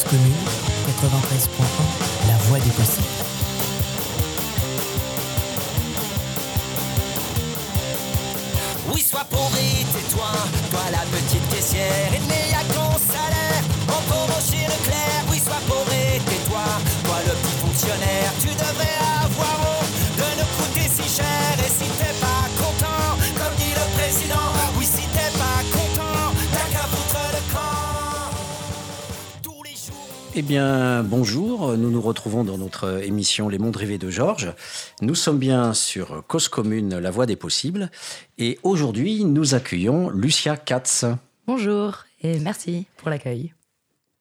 Cause commune, 93.1, la voix des possibles. Eh bien, bonjour. Nous nous retrouvons dans notre émission Les Mondes rêvés de Georges. Nous sommes bien sur Cause Commune, la voie des possibles. Et aujourd'hui, nous accueillons Lucia Katz. Bonjour et merci pour l'accueil.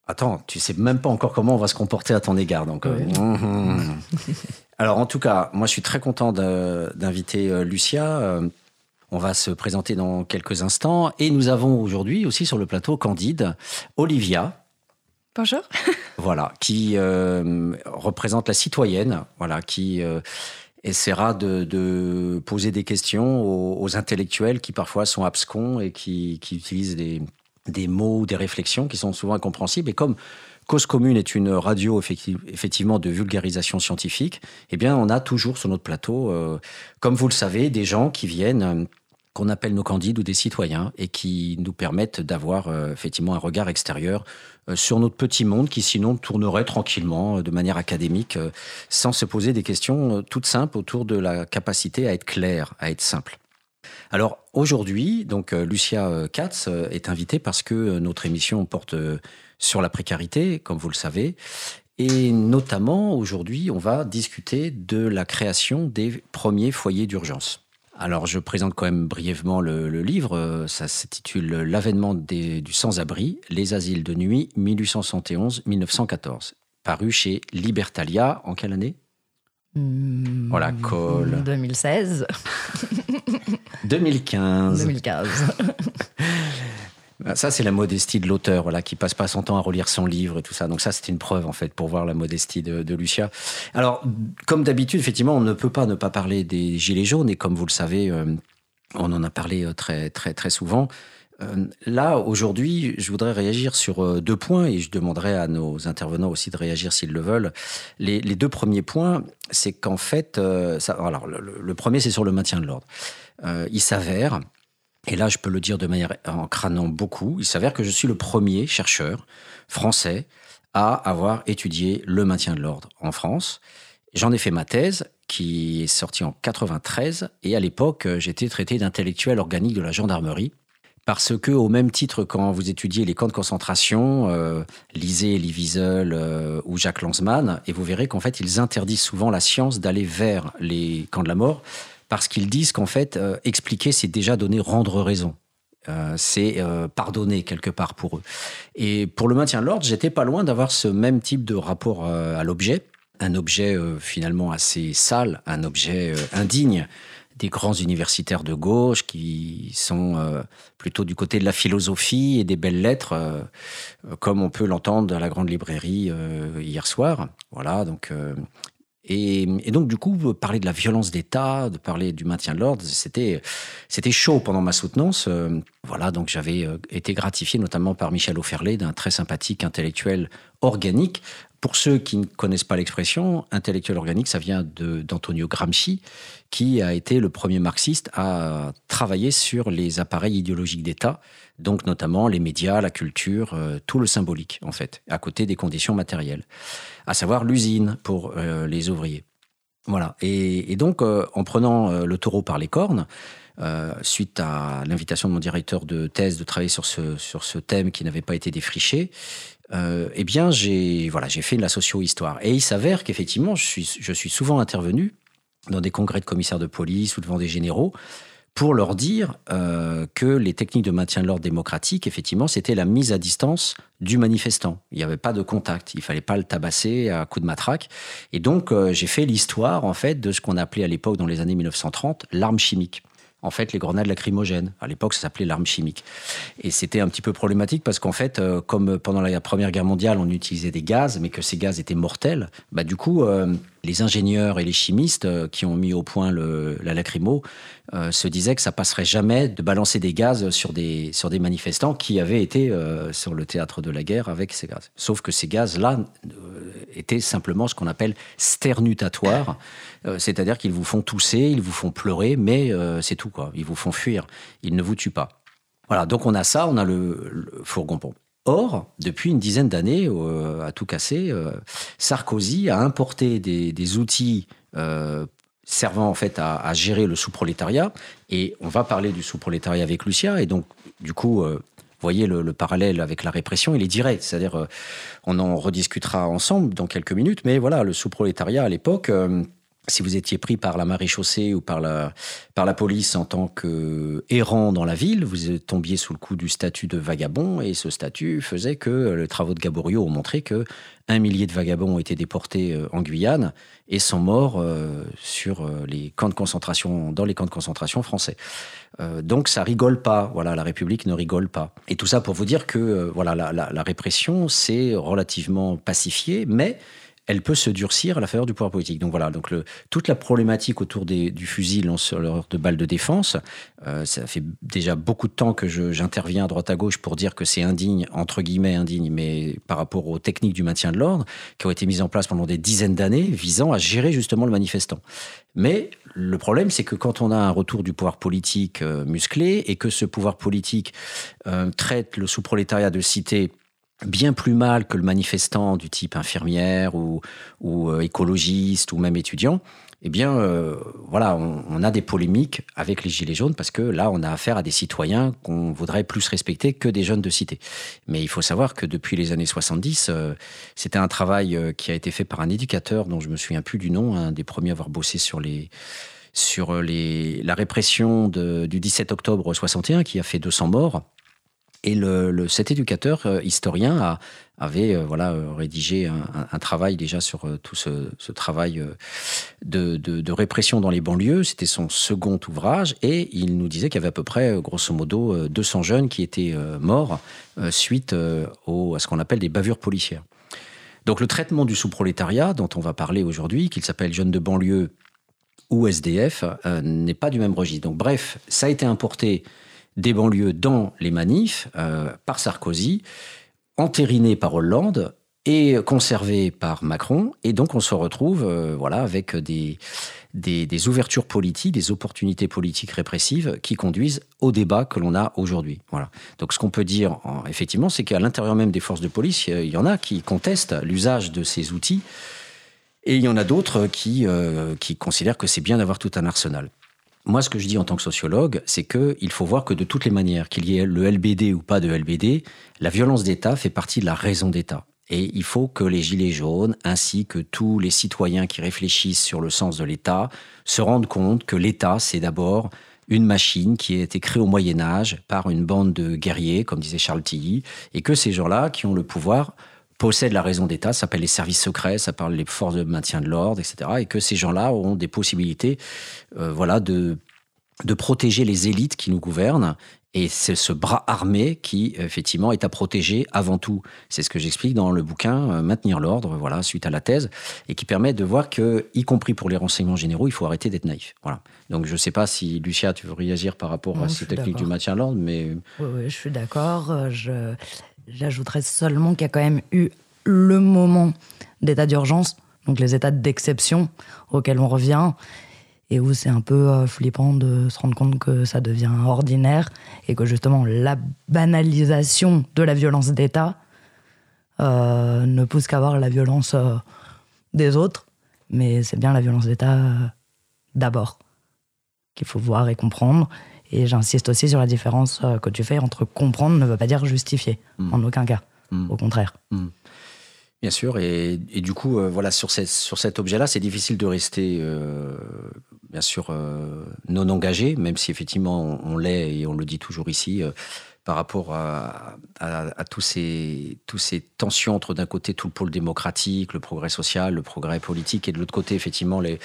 Attends, tu sais même pas encore comment on va se comporter à ton égard. Donc, euh, mhm. Alors, en tout cas, moi, je suis très content d'inviter euh, Lucia. Euh, On va se présenter dans quelques instants. Et nous avons aujourd'hui aussi sur le plateau Candide, Olivia. Bonjour. Voilà, qui euh, représente la citoyenne, voilà, qui euh, essaiera de, poser des questions aux, intellectuels qui parfois sont abscons et qui, utilisent des, mots, des réflexions qui sont souvent incompréhensibles. Et comme Cause Commune est une radio effecti- effectivement de vulgarisation scientifique, eh bien, on a toujours sur notre plateau, euh, comme vous le savez, des gens qui viennent. Qu'on appelle nos candides ou des citoyens et qui nous permettent d'avoir euh, effectivement un regard extérieur euh, sur notre petit monde qui sinon tournerait tranquillement euh, de manière académique sans se poser des questions toutes simples autour de la capacité à être clair, à être simple. Alors aujourd'hui, donc Lucia Katz est invitée parce que notre émission porte sur la précarité, comme vous le savez, et notamment aujourd'hui, on va discuter de la création des premiers foyers d'urgence. Alors, je présente quand même brièvement le, le livre. Euh, Ça s'intitule L'avènement du sans-abri, les asiles de nuit 1871-1914. Paru chez Libertalia en quelle année? Hmm, Voilà, colle. 2016, 2015. 2015. Ah, Ça, c'est la modestie de l'auteur, voilà, qui passe pas son temps à relire son livre et tout ça. Donc ça, c'était une preuve, en fait, pour voir la modestie de, Lucia. Alors, comme d'habitude, effectivement, on ne peut pas ne pas parler des Gilets jaunes. Et comme vous le savez, euh, on en a parlé euh, très, très, très souvent. Euh, là, aujourd'hui, je voudrais réagir sur euh, deux points et je demanderai à nos intervenants aussi de réagir s'ils le veulent. Les, deux premiers points, c'est qu'en fait, euh, alors, le, premier, c'est sur le maintien de l'ordre. Euh, il s'avère, et là, je peux le dire de manière en crânant beaucoup. Il s'avère que je suis le premier chercheur français à avoir étudié le maintien de l'ordre en France. J'en ai fait ma thèse qui est sortie en 93 et à l'époque, euh, j'étais traité d'intellectuel organique de la gendarmerie parce que, au même titre, quand vous étudiez les camps de concentration, euh, lisez Elie Wiesel euh, ou Jacques Lanzmann, et vous verrez qu'en fait, ils interdisent souvent la science d'aller vers les camps de la mort, parce qu'ils disent qu'en fait, euh, expliquer, c'est déjà donner rendre raison. Euh, c'est euh, pardonner quelque part pour eux. Et pour le maintien de l'ordre, j'étais pas loin d'avoir ce même type de rapport à l'objet, un objet finalement assez sale, un objet indigne des grands universitaires de gauche qui sont plutôt du côté de la philosophie et des belles lettres, comme on peut l'entendre à la grande librairie hier soir. Voilà, donc. Et, donc, du coup, parler de la violence d'État, de parler du maintien de l'ordre, c'était, c'était chaud pendant ma soutenance. Euh, voilà, donc j'avais euh, été gratifié notamment par Michel Auferlet, d'un très sympathique intellectuel organique. Pour ceux qui ne connaissent pas l'expression, intellectuel organique, ça vient d'Antonio Gramsci, qui a été le premier marxiste à travailler sur les appareils idéologiques d'État, donc notamment les médias, la culture, euh, tout le symbolique, en fait, à côté des conditions matérielles, à savoir l'usine pour euh, les ouvriers. Voilà. Et, donc, euh, en prenant euh, le taureau par les cornes, suite à l'invitation de mon directeur de thèse de travailler sur ce, sur ce thème qui n'avait pas été défriché, euh, eh bien, j'ai voilà, j'ai fait de la socio-histoire. Et il s'avère qu'effectivement, je suis, je suis souvent intervenu dans des congrès de commissaires de police ou devant des généraux pour leur dire euh, que les techniques de maintien de l'ordre démocratique, effectivement, c'était la mise à distance du manifestant. Il n'y avait pas de contact, il fallait pas le tabasser à coups de matraque. Et donc, euh, j'ai fait l'histoire, en fait, de ce qu'on appelait à l'époque, dans les années 1930, l'arme chimique. En fait, les grenades lacrymogènes. À l'époque, ça s'appelait l'arme chimique. Et c'était un petit peu problématique parce qu'en fait, euh, comme pendant la Première Guerre mondiale, on utilisait des gaz, mais que ces gaz étaient mortels, bah, du coup, euh, les ingénieurs et les chimistes euh, qui ont mis au point la lacrymo se disaient que ça passerait jamais de balancer des gaz sur des, sur des manifestants qui avaient été sur le théâtre de la guerre avec ces gaz. Sauf que ces gaz-là étaient simplement ce qu'on appelle sternutatoires, c'est-à-dire qu'ils vous font tousser, ils vous font pleurer, mais c'est tout quoi. Ils vous font fuir, ils ne vous tuent pas. Voilà, donc on a ça, on a le, le fourgon pompe. Or, depuis une dizaine d'années, euh, à tout casser, euh, Sarkozy a importé des, outils euh, servant en fait à, gérer le sous-prolétariat. Et on va parler du sous-prolétariat avec Lucia. Et donc, du coup, vous voyez le, parallèle avec la répression, il est direct. C'est-à-dire, on en rediscutera ensemble dans quelques minutes. Mais voilà, le sous-prolétariat à l'époque si vous étiez pris par la maréchaussée ou par la, par la police en tant que errant dans la ville, vous tombiez sous le coup du statut de vagabond et ce statut faisait que les travaux de Gaborio ont montré que un millier de vagabonds ont été déportés euh, en Guyane et sont morts euh, sur euh, les camps de concentration, dans les camps de concentration français. donc ça rigole pas. Voilà, la République ne rigole pas. Et tout ça pour vous dire que voilà, la, la répression s'est relativement pacifiée, mais elle peut se durcir à la faveur du pouvoir politique. Donc voilà, donc toute la problématique autour du fusil lanceur de balles de défense, euh, ça fait déjà beaucoup de temps que j'interviens à droite à gauche pour dire que c'est indigne, entre guillemets indigne, mais par rapport aux techniques du maintien de l'ordre qui ont été mises en place pendant des dizaines d'années visant à gérer justement le manifestant. Mais le problème, c'est que quand on a un retour du pouvoir politique euh, musclé et que ce pouvoir politique euh, traite le sous-prolétariat de cité bien plus mal que le manifestant du type infirmière ou, euh, écologiste ou même étudiant, eh bien, euh, voilà, on, a des polémiques avec les Gilets jaunes parce que là, on a affaire à des citoyens qu'on voudrait plus respecter que des jeunes de cité. Mais il faut savoir que depuis les années 70, euh, c'était un travail qui a été fait par un éducateur dont je me souviens plus du nom, un des premiers à avoir bossé sur les sur les, la répression du 17 octobre 61 qui a fait 200 morts et le, cet éducateur euh, historien avait euh, voilà euh, rédigé un, travail déjà sur tout ce, travail de, répression dans les banlieues. C'était son second ouvrage et il nous disait qu'il y avait à peu près, grosso modo, 200 jeunes qui étaient morts suite à ce qu'on appelle des bavures policières. Donc le traitement du sous-prolétariat dont on va parler aujourd'hui, qu'il s'appelle jeunes de banlieue ou SDF, n'est pas du même registre. Donc bref, ça a été importé des banlieues dans les manifs euh, par Sarkozy, entériné par Hollande et conservé par Macron. Et donc on se retrouve euh, voilà, avec des, des, ouvertures politiques, des opportunités politiques répressives qui conduisent au débat que l'on a aujourd'hui. Voilà. Donc ce qu'on peut dire, effectivement, c'est qu'à l'intérieur même des forces de police, il y en a qui contestent l'usage de ces outils. Et il y en a d'autres qui, euh, qui considèrent que c'est bien d'avoir tout un arsenal. Moi, ce que je dis en tant que sociologue, c'est qu'il faut voir que de toutes les manières, qu'il y ait le LBD ou pas de LBD, la violence d'État fait partie de la raison d'État. Et il faut que les Gilets jaunes, ainsi que tous les citoyens qui réfléchissent sur le sens de l'État, se rendent compte que l'État, c'est d'abord une machine qui a été créée au Moyen Âge par une bande de guerriers, comme disait Charles Tilly, et que ces gens-là, qui ont le pouvoir, possèdent la raison d'État, ça s'appelle les services secrets, ça parle les forces de maintien de l'ordre, etc. Et que ces gens-là ont des possibilités euh, voilà, de, de protéger les élites qui nous gouvernent. Et c'est ce bras armé qui, effectivement, est à protéger avant tout. C'est ce que j'explique dans le bouquin euh, Maintenir l'ordre, voilà, suite à la thèse, et qui permet de voir que, y compris pour les renseignements généraux, il faut arrêter d'être naïf. Voilà. Donc, je ne sais pas si, Lucia, tu veux réagir par rapport à ces techniques du maintien de l'ordre, mais... Oui, oui, je suis d'accord. Euh, je, J'ajouterais seulement qu'il y a quand même eu le moment d'état d'urgence, donc les états d'exception auxquels on revient, et où c'est un peu euh, flippant de se rendre compte que ça devient ordinaire et que justement la banalisation de la violence d'État euh, ne pousse qu'à voir la violence euh, des autres, mais c'est bien la violence d'État d'abord qu'il faut voir et comprendre. Et j'insiste aussi sur la différence euh, que tu fais entre comprendre ne veut pas dire justifier, hmm. en aucun cas. Hmm. Au contraire. Hmm. Bien sûr, et, du coup, euh, voilà, sur, sur cet objet-là, c'est difficile de rester, euh, bien sûr, non engagé, même si effectivement on, l'est et on le dit toujours ici, par rapport à, tous, ces, tous ces tensions entre d'un côté tout le pôle démocratique, le progrès social, le progrès politique, et de l'autre côté, effectivement, les,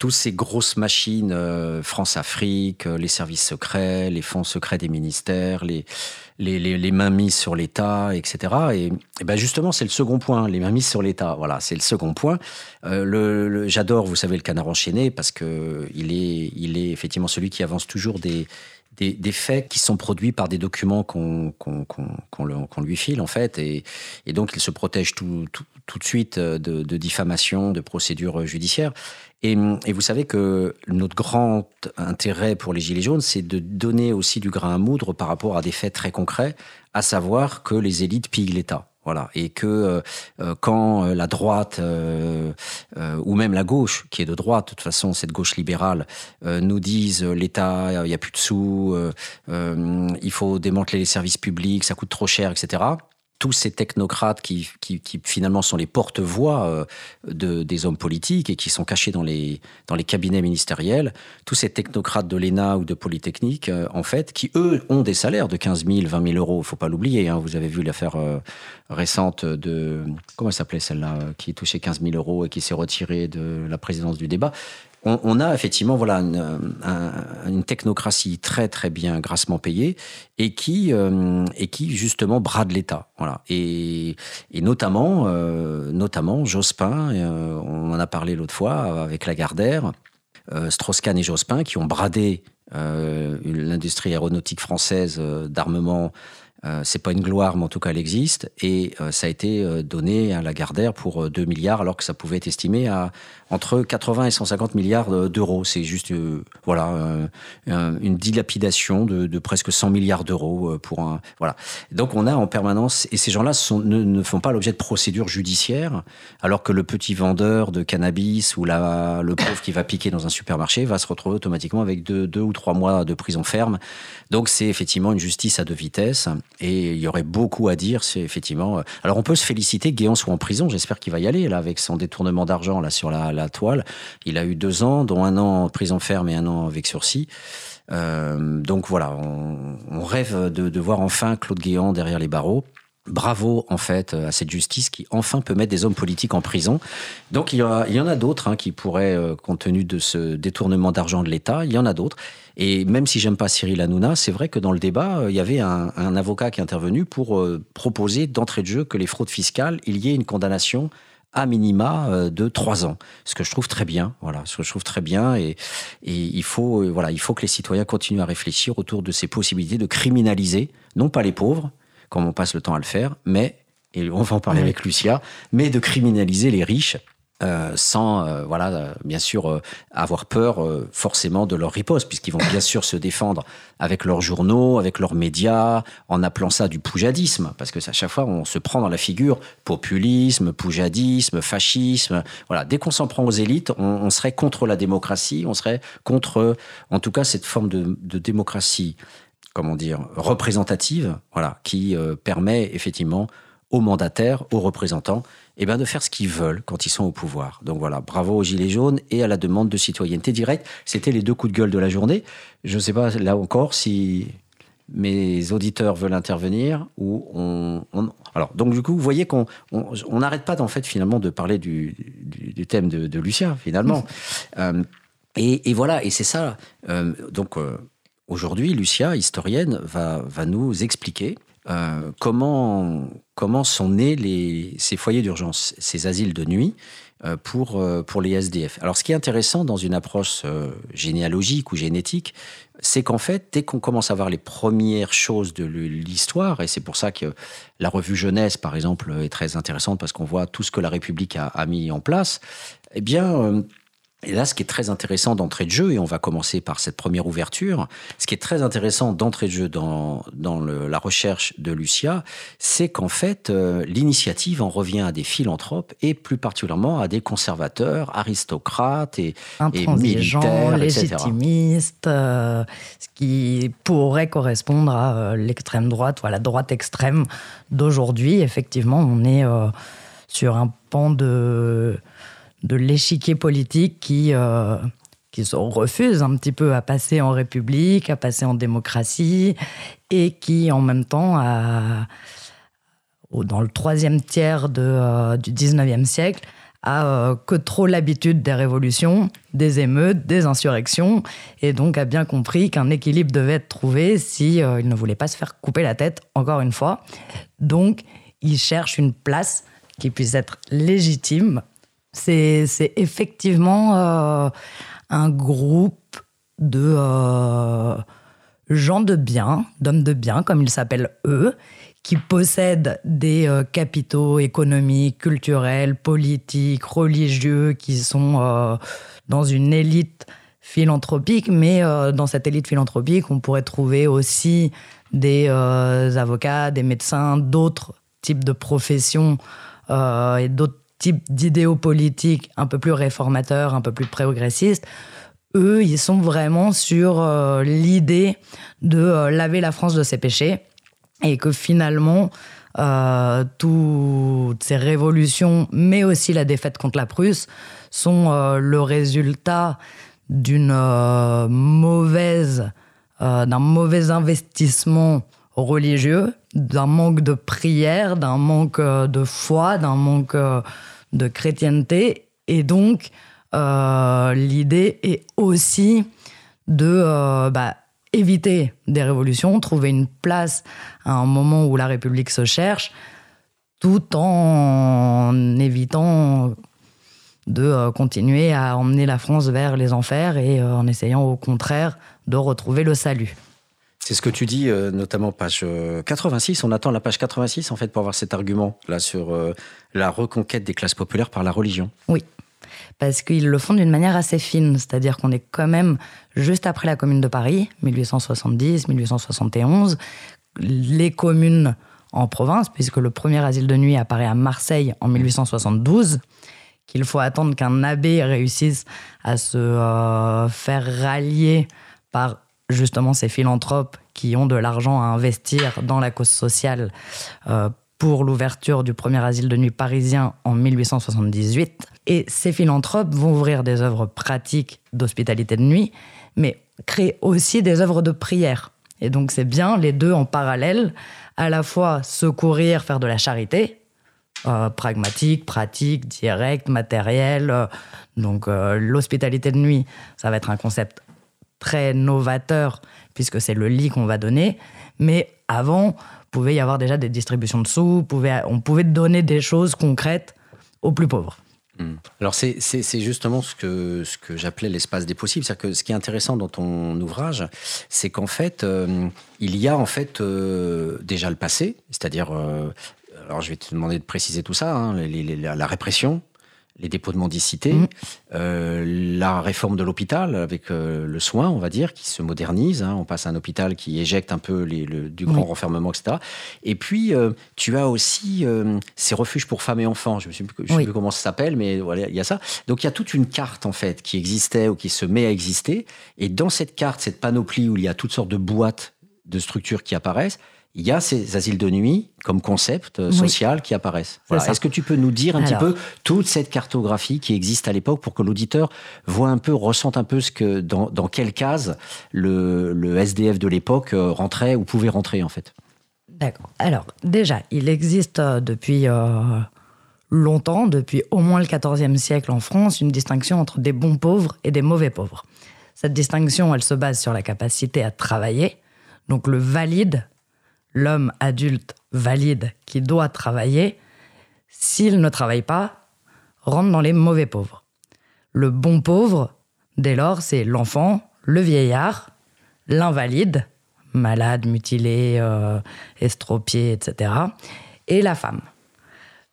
toutes ces grosses machines, euh, France-Afrique, euh, les services secrets, les fonds secrets des ministères, les, les, les, mains mises sur l'État, etc. Et, ben justement, c'est le second point, les mains mises sur l'État. Voilà, c'est le second point. Euh, le, J'adore, vous savez, le canard enchaîné parce que il est, il est effectivement celui qui avance toujours des, des, faits qui sont produits par des documents qu'on lui file, en fait. Et, donc, il se protège tout, tout, de suite de, de, diffamation, de procédures judiciaires. Et, vous savez que notre grand intérêt pour les Gilets jaunes, c'est de donner aussi du grain à moudre par rapport à des faits très concrets, à savoir que les élites pillent l'État. Voilà. Et que euh, euh, quand euh, la droite ou même la gauche, qui est de droite, de toute façon, cette gauche libérale, nous disent l'État, il n'y a plus de sous, il faut démanteler les services publics, ça coûte trop cher, etc tous ces technocrates qui, finalement sont les porte-voix euh, de, des hommes politiques et qui sont cachés dans les, cabinets ministériels, tous ces technocrates de l'ENA ou de Polytechnique, euh, en fait, qui eux ont des salaires de 15 000, 20 000 euros. Il faut pas l'oublier. Hein. Vous avez vu l'affaire euh, récente de. Comment s'appelait celle-là Qui touchait 15 000 euros et qui s'est retirée de la présidence du débat on, a effectivement voilà une, technocratie très très bien grassement payée et qui euh, et qui justement brade l'État voilà. Et, notamment euh, notamment Jospin euh, on en a parlé l'autre fois avec Lagardère Strauss-Kahn et Jospin qui ont bradé l'industrie aéronautique française d'armement euh, c'est pas une gloire, mais en tout cas, elle existe. Et euh, ça a été euh, donné à Lagardère pour 2 milliards, alors que ça pouvait être estimé à entre 80 et 150 milliards d'euros. C'est juste, voilà, une dilapidation de, presque 100 milliards d'euros pour un. Voilà. Donc, on a en permanence, et ces gens-là ne, ne, font pas l'objet de procédures judiciaires, alors que le petit vendeur de cannabis ou la, le pauvre qui va piquer dans un supermarché va se retrouver automatiquement avec deux, deux ou trois mois de prison ferme. Donc, c'est effectivement une justice à deux vitesses. Et il y aurait beaucoup à dire, c'est effectivement. Euh, alors on peut se féliciter que Guéant soit en prison. J'espère qu'il va y aller là avec son détournement d'argent là sur la, toile. Il a eu deux ans, dont un an en prison ferme et un an avec sursis. Euh, donc voilà, on, rêve de, voir enfin Claude Guéant derrière les barreaux. Bravo en fait à cette justice qui enfin peut mettre des hommes politiques en prison. Donc il y, en a d'autres hein, qui pourraient, euh, compte tenu de ce détournement d'argent de l'État, il y en a d'autres. Et même si j'aime pas Cyril Hanouna, c'est vrai que dans le débat, euh, il y avait un, avocat qui est intervenu pour euh, proposer d'entrée de jeu que les fraudes fiscales, il y ait une condamnation à minima euh, de trois ans, ce que je trouve très bien. Voilà, ce que je trouve très bien, et, il faut, voilà, il faut que les citoyens continuent à réfléchir autour de ces possibilités de criminaliser, non pas les pauvres, comme on passe le temps à le faire, mais et on va en parler avec Lucia, mais de criminaliser les riches euh, sans, euh, voilà, euh, bien sûr, avoir peur forcément de leur riposte, puisqu'ils vont bien sûr se défendre avec leurs journaux, avec leurs médias, en appelant ça du poujadisme, parce que à chaque fois on se prend dans la figure populisme, poujadisme, fascisme. Voilà, dès qu'on s'en prend aux élites, on, serait contre la démocratie, on serait contre, en tout cas, cette forme de, de démocratie, comment dire, représentative, voilà, qui permet effectivement aux mandataires, aux représentants, eh ben de faire ce qu'ils veulent quand ils sont au pouvoir. Donc voilà, bravo aux Gilets jaunes et à la demande de citoyenneté directe. C'était les deux coups de gueule de la journée. Je ne sais pas, là encore, si mes auditeurs veulent intervenir ou on, alors donc du coup vous voyez qu'on on n'arrête pas en fait finalement de parler du, du, thème de, de, Lucien finalement euh, et, et, voilà et c'est ça euh, donc euh, aujourd'hui Lucia historienne va va nous expliquer euh, comment, comment sont nés les, ces foyers d'urgence, ces asiles de nuit euh, pour, euh, pour les SDF. Alors ce qui est intéressant dans une approche généalogique ou génétique, c'est qu'en fait, dès qu'on commence à voir les premières choses de l'histoire, et c'est pour ça que la revue Jeunesse, par exemple, est très intéressante parce qu'on voit tout ce que la République a, a mis en place, eh bien, et là, ce qui est très intéressant d'entrée de jeu, et on va commencer par cette première ouverture, ce qui est très intéressant d'entrée de jeu dans, dans le, la recherche de Lucia, c'est qu'en fait, euh, l'initiative en revient à des philanthropes et plus particulièrement à des conservateurs, aristocrates et, et militaires, légitimistes, euh, ce qui pourrait correspondre à euh, l'extrême droite ou à la droite extrême d'aujourd'hui. Effectivement, on est sur un pan de de l'échiquier politique qui, euh, qui se refusent un petit peu à passer en république, à passer en démocratie, et qui en même temps, dans le troisième tiers euh, du 19e siècle, a euh, que trop l'habitude des révolutions, des émeutes, des insurrections, et donc a bien compris qu'un équilibre devait être trouvé si il ne voulait pas se faire couper la tête, encore une fois. Donc, il cherche une place qui puisse être légitime. C'est effectivement euh, un groupe de gens de bien, d'hommes de bien, comme ils s'appellent eux, qui possèdent des euh, capitaux économiques, culturels, politiques, religieux, qui sont euh, dans une élite philanthropique, mais euh, dans cette élite philanthropique, on pourrait trouver aussi des avocats, des médecins, d'autres types de professions et d'autres types d'idéaux politiques un peu plus réformateurs, un peu plus progressistes. Eux, ils sont vraiment sur l'idée de laver la France de ses péchés et que finalement, euh, toutes ces révolutions, mais aussi la défaite contre la Prusse, sont euh, le résultat euh, d'un mauvais investissement religieux, d'un manque de prière, d'un manque de foi, d'un manque de chrétienté. Et donc, l'idée est aussi de bah, éviter des révolutions, trouver une place à un moment où la République se cherche, tout en évitant de euh, continuer à emmener la France vers les enfers et euh, en essayant au contraire de retrouver le salut. C'est ce que tu dis, euh, notamment page 86. On attend la page 86 en fait pour avoir cet argument là sur la reconquête des classes populaires par la religion. Oui, parce qu'ils le font d'une manière assez fine, c'est-à-dire qu'on est quand même juste après la Commune de Paris, 1870-1871, les communes en province, puisque le premier asile de nuit apparaît à Marseille en 1872, qu'il faut attendre qu'un abbé réussisse à se euh, faire rallier par justement ces philanthropes qui ont de l'argent à investir dans la cause sociale euh, pour l'ouverture du premier asile de nuit parisien en 1878. Et ces philanthropes vont ouvrir des œuvres pratiques d'hospitalité de nuit, mais créer aussi des œuvres de prière. Et donc c'est bien les deux en parallèle, à la fois secourir, faire de la charité, euh, pragmatique, pratique, direct, matériel. Euh, donc l'hospitalité de nuit, ça va être un concept très novateur puisque c'est le lit qu'on va donner. Mais avant, pouvait y avoir déjà des distributions de sous, on pouvait donner des choses concrètes aux plus pauvres. Hmm. Alors c'est justement ce que, ce que j'appelais l'espace des possibles. C'est-à-dire que ce qui est intéressant dans ton ouvrage, c'est qu'en fait, euh, il y a en fait euh, déjà le passé, c'est-à-dire, euh, alors je vais te demander de préciser tout ça, hein, la répression, les dépôts de mendicité, mmh. euh, la réforme de l'hôpital avec euh, le soin, on va dire, qui se modernise. Hein. on passe à un hôpital qui éjecte un peu les, le, du grand renfermement, etc. Et puis, euh, tu as aussi ces refuges pour femmes et enfants. Je ne sais, plus, sais plus comment ça s'appelle, mais voilà, il y a ça. Donc, il y a toute une carte, en fait, qui existait ou qui se met à exister. Et dans cette carte, cette panoplie où il y a toutes sortes de boîtes de structures qui apparaissent, il y a ces asiles de nuit comme concept euh, social qui apparaissent. Est-ce que tu peux nous dire un petit peu toute cette cartographie qui existe à l'époque pour que l'auditeur voit un peu, ressente un peu ce que dans, dans quelle case le, le SDF de l'époque euh, rentrait ou pouvait rentrer en fait? D'accord. Alors déjà, il existe euh, depuis longtemps, depuis au moins le XIVe siècle en France, une distinction entre des bons pauvres et des mauvais pauvres. Cette distinction, elle se base sur la capacité à travailler. Donc le valide l'homme adulte valide qui doit travailler, s'il ne travaille pas, rentre dans les mauvais pauvres. Le bon pauvre, dès lors, c'est l'enfant, le vieillard, l'invalide, malade, mutilé, euh, estropié, etc., et la femme.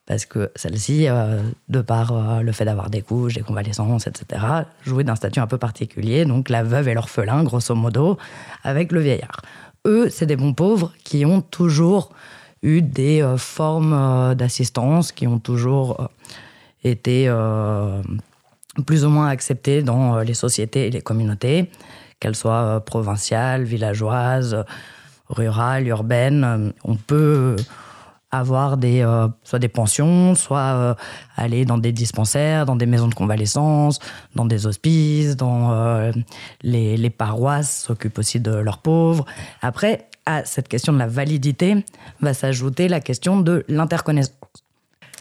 Parce que celle-ci, euh, de par euh, le fait d'avoir des couches, des convalescences, etc., jouait d'un statut un peu particulier, donc la veuve et l'orphelin, grosso modo, avec le vieillard eux, c'est des bons pauvres qui ont toujours eu des euh, formes euh, d'assistance, qui ont toujours euh, été plus ou moins acceptées dans les sociétés et les communautés, qu'elles soient provinciales, villageoises, rurales, urbaines. On peut avoir des, euh, soit des pensions, soit euh, aller dans des dispensaires, dans des maisons de convalescence, dans des hospices, dans euh, les, les, paroisses s'occupent aussi de leurs pauvres. Après, à cette question de la validité va s'ajouter la question de l'interconnaissance.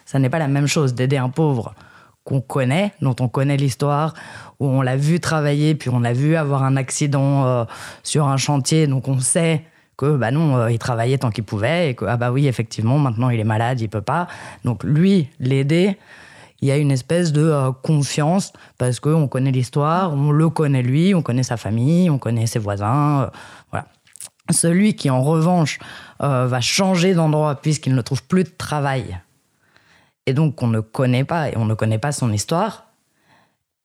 Ça n'est pas la même chose d'aider un pauvre qu'on connaît, dont on connaît l'histoire, où on l'a vu travailler, puis on l'a vu avoir un accident sur un chantier, donc on sait que bah non, euh, il travaillait tant qu'il pouvait et que ah bah oui, effectivement, maintenant il est malade, il peut pas. Donc lui, l'aider, il y a une espèce de euh, confiance parce qu'on connaît l'histoire, on le connaît lui, on connaît sa famille, on connaît ses voisins. Euh, voilà. Celui qui, en revanche, va changer d'endroit puisqu'il ne trouve plus de travail et donc qu'on ne connaît pas et on ne connaît pas son histoire,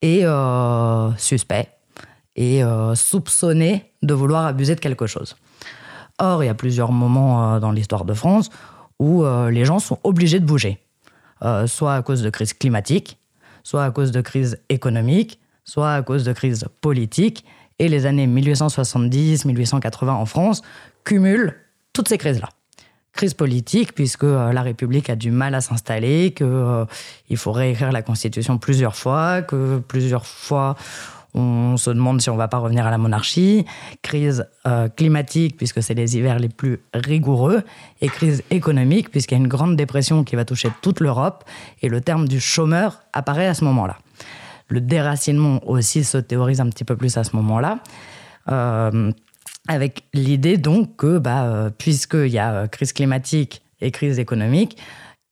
est suspect et soupçonné de vouloir abuser de quelque chose. Or, il y a plusieurs moments euh, dans l'histoire de France où euh, les gens sont obligés de bouger, euh, soit à cause de crise climatique, soit à cause de crise économique, soit à cause de crise politique. Et les années 1870-1880 en France cumulent toutes ces crises-là. Crise politique, puisque la République a du mal à s'installer, qu'il faut réécrire la Constitution plusieurs fois, que plusieurs fois on se demande si on va pas revenir à la monarchie, crise euh, climatique puisque c'est les hivers les plus rigoureux, et crise économique puisqu'il y a une grande dépression qui va toucher toute l'Europe, et le terme du chômeur apparaît à ce moment-là. Le déracinement aussi se théorise un petit peu plus à ce moment-là. Euh, avec l'idée donc que, bah, euh, puisqu'il y a crise climatique et crise économique,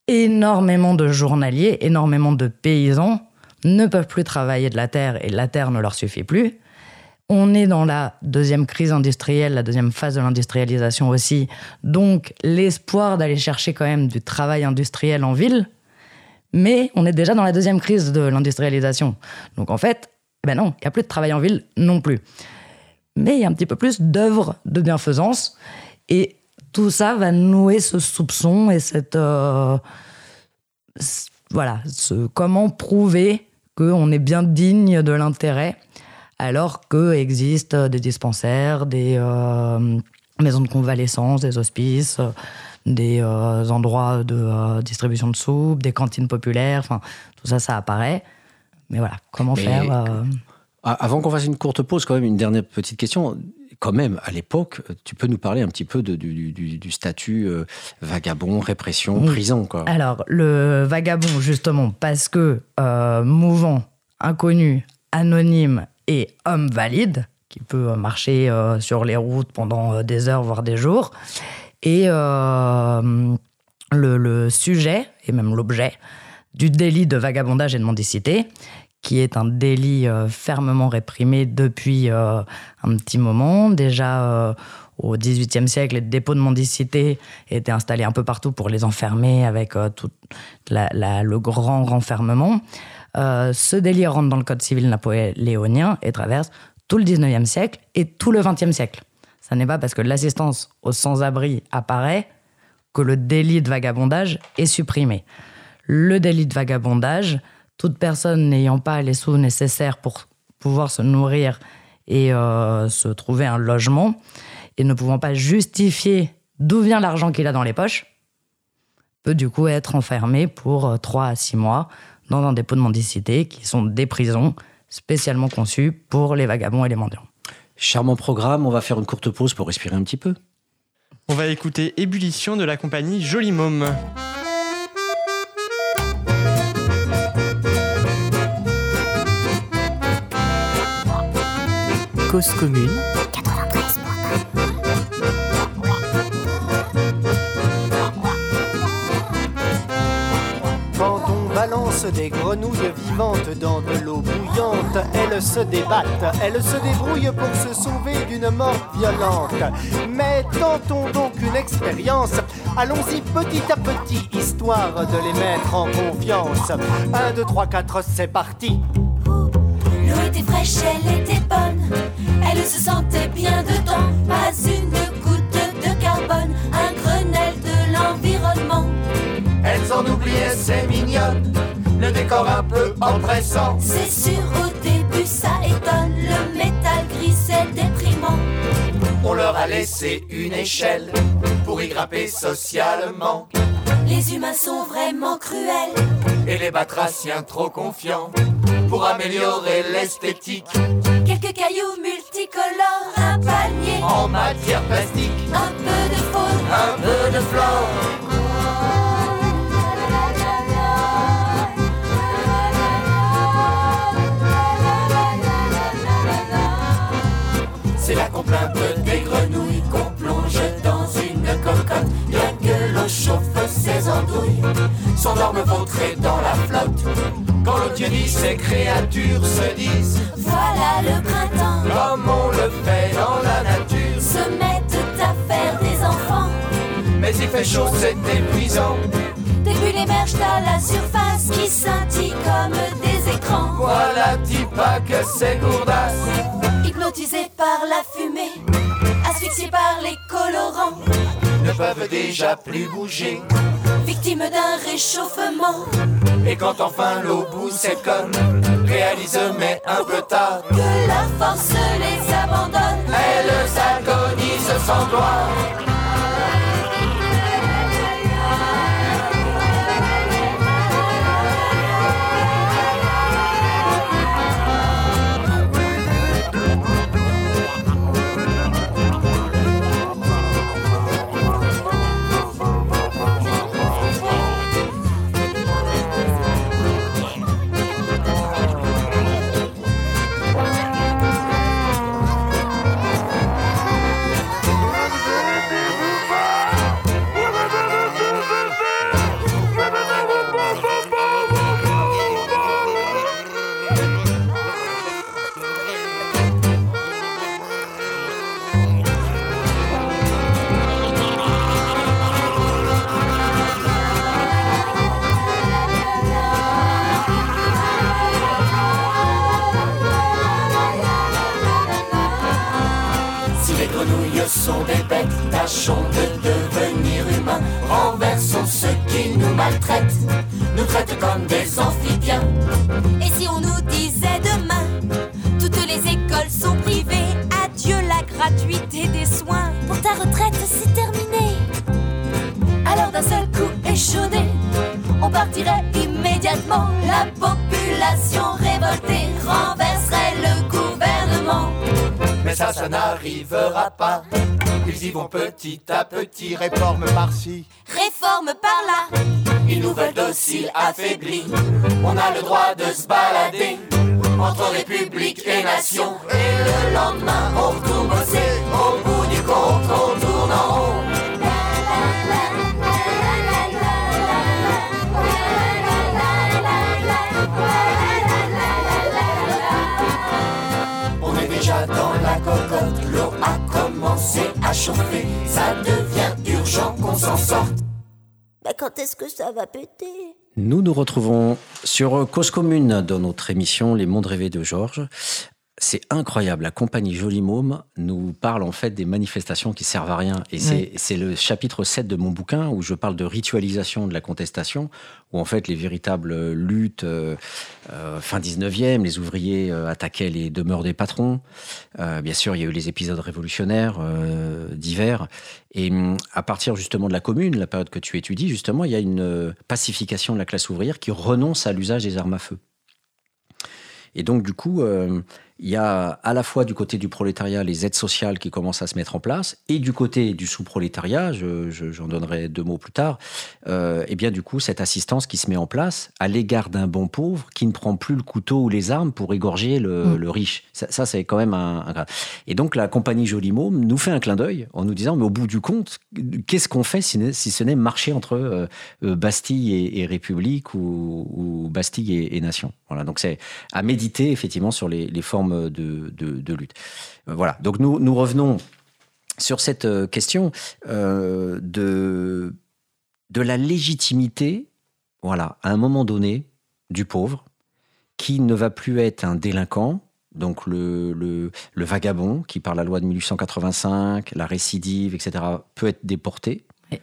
énormément de journaliers, énormément de paysans ne peuvent plus travailler de la terre et la terre ne leur suffit plus. On est dans la deuxième crise industrielle, la deuxième phase de l'industrialisation aussi. Donc l'espoir d'aller chercher quand même du travail industriel en ville. Mais on est déjà dans la deuxième crise de l'industrialisation. Donc en fait, eh ben non, il n'y a plus de travail en ville non plus. Mais il y a un petit peu plus d'œuvres de bienfaisance. Et tout ça va nouer ce soupçon et cette... Euh, voilà, ce, comment prouver qu'on est bien digne de l'intérêt, alors qu'existent des dispensaires, des euh, maisons de convalescence, des hospices, des euh, endroits de euh, distribution de soupe, des cantines populaires, enfin, tout ça, ça apparaît. Mais voilà, comment faire Avant qu'on fasse une courte pause, quand même, une dernière petite question quand même, à l'époque, tu peux nous parler un petit peu du, statut vagabond, répression, prison quoi. Alors, le vagabond, justement, parce que mouvant, inconnu, anonyme et homme valide, qui peut marcher sur les routes pendant des heures, voire des jours, et le, le, sujet, et même l'objet, du délit de vagabondage et de mendicité, qui est un délit euh, fermement réprimé depuis euh, un petit moment. Déjà euh, au XVIIIe siècle, les dépôts de mendicité étaient installés un peu partout pour les enfermer avec tout le grand renfermement. ce délit rentre dans le Code civil napoléonien et traverse tout le XIXe siècle et tout le XXe siècle. Ça n'est pas parce que l'assistance aux sans-abri apparaît que le délit de vagabondage est supprimé. Le délit de vagabondage, toute personne n'ayant pas les sous nécessaires pour pouvoir se nourrir et euh, se trouver un logement, et ne pouvant pas justifier d'où vient l'argent qu'il a dans les poches, peut du coup être enfermé pour 3 euh, à 6 mois dans un dépôt de mendicité qui sont des prisons spécialement conçues pour les vagabonds et les mendiants. Charmant programme, on va faire une courte pause pour respirer un petit peu. On va écouter Ébullition de la compagnie Joli Môme. Cause commune. Quand on balance des grenouilles vivantes dans de l'eau bouillante, elles se débattent, elles se débrouillent pour se sauver d'une mort violente. Mais tentons donc une expérience, allons-y petit à petit, histoire de les mettre en confiance. 1, 2, 3, 4, c'est parti. L'eau était fraîche, elle était Elle se sentait bien dedans. Pas une goutte de carbone. Un grenelle de l'environnement. Elles en oubliaient, c'est mignonne. Le décor un peu oppressant. C'est sûr, au début, ça étonne. Le métal gris, c'est déprimant. On leur a laissé une échelle pour y grimper socialement. Les humains sont vraiment cruels. Et les batraciens trop confiants pour améliorer l'esthétique Quelques cailloux multicolores, un palmier, en matière plastique. un peu de faune. Un peu de flore. C'est la complainte des grenouilles qu'on plonge dans une cocotte. Bien que l'eau chauffe ses andouilles, s'endorment vautrées dans la flotte. Quand l'eau tiédit, ces créatures se disent Voilà le printemps. Comme on le fait dans la nature. Se mettent à faire des enfants. Mais il fait chaud, c'est épuisant. Des bulles émergent à la surface qui scintillent comme des écrans. Voilà, dis pas que c'est gourdasse. Hypnotisés par la fumée, asphyxiés par les colorants, Ne peuvent déjà plus bouger. Victimes d'un réchauffement. Et quand enfin l'eau bout, comme réalise, mais un peu tard. Que la force les abandonne. Elles agonisent sans gloire. Tâchons de devenir humains. Renversons ceux qui nous maltraitent, nous traitent comme des amphibiens. Et si on nous disait demain, toutes les écoles sont privées, adieu la gratuité des soins. Pour ta retraite, c'est terminé. Alors d'un seul coup échaudé, on partirait immédiatement. La population révoltée renverserait le gouvernement. Mais ça, ça n'arrivera pas. Ils y vont petit à petit, Réforme par-ci. Réforme par là, Ils nous veulent dociles, affaiblis. On a le droit de se balader entre république et nation. Et le lendemain, on retourne bosser. Au bout du compte, on à chauffer. Ça devient urgent qu'on s'en sorte. Bah quand est-ce que ça va péter? Nous nous retrouvons sur Cause Commune dans notre émission Les Mondes Rêvés de Georges. C'est incroyable, la compagnie Joli Môme nous parle en fait des manifestations qui servent à rien. Et c'est c'est le chapitre 7 de mon bouquin où je parle de ritualisation de la contestation, où en fait les véritables luttes, euh, euh, fin 19e, les ouvriers euh, attaquaient les demeures des patrons. Euh, bien sûr, il y a eu les épisodes révolutionnaires euh, divers. Et hum, à partir justement de la commune, la période que tu étudies, justement, il y a une pacification de la classe ouvrière qui renonce à l'usage des armes à feu. Et donc, du coup, euh, il y a à la fois du côté du prolétariat les aides sociales qui commencent à se mettre en place, et du côté du sous-prolétariat, je- je- j'en donnerai deux mots plus tard, euh, et bien du coup, cette assistance qui se met en place à l'égard d'un bon pauvre qui ne prend plus le couteau ou les armes pour égorger le, Mm. le riche. Ça, ça, c'est quand même un, un- Et donc, la compagnie Joli Môme nous fait un clin d'œil en nous disant, mais au bout du compte, qu'est-ce qu'on fait si, si ce n'est marcher entre euh, euh, Bastille et, et République ou, ou Bastille et, et Nation? Voilà, donc c'est à méditer effectivement sur les, les formes de, de- de lutte. Euh, Voilà, donc nous, nous revenons sur cette euh, question euh, de, de la légitimité, voilà, à un moment donné, du pauvre, qui ne va plus être un délinquant, donc le, le, le vagabond, qui par la loi de 1885, la récidive, etc., peut être déporté. Oui.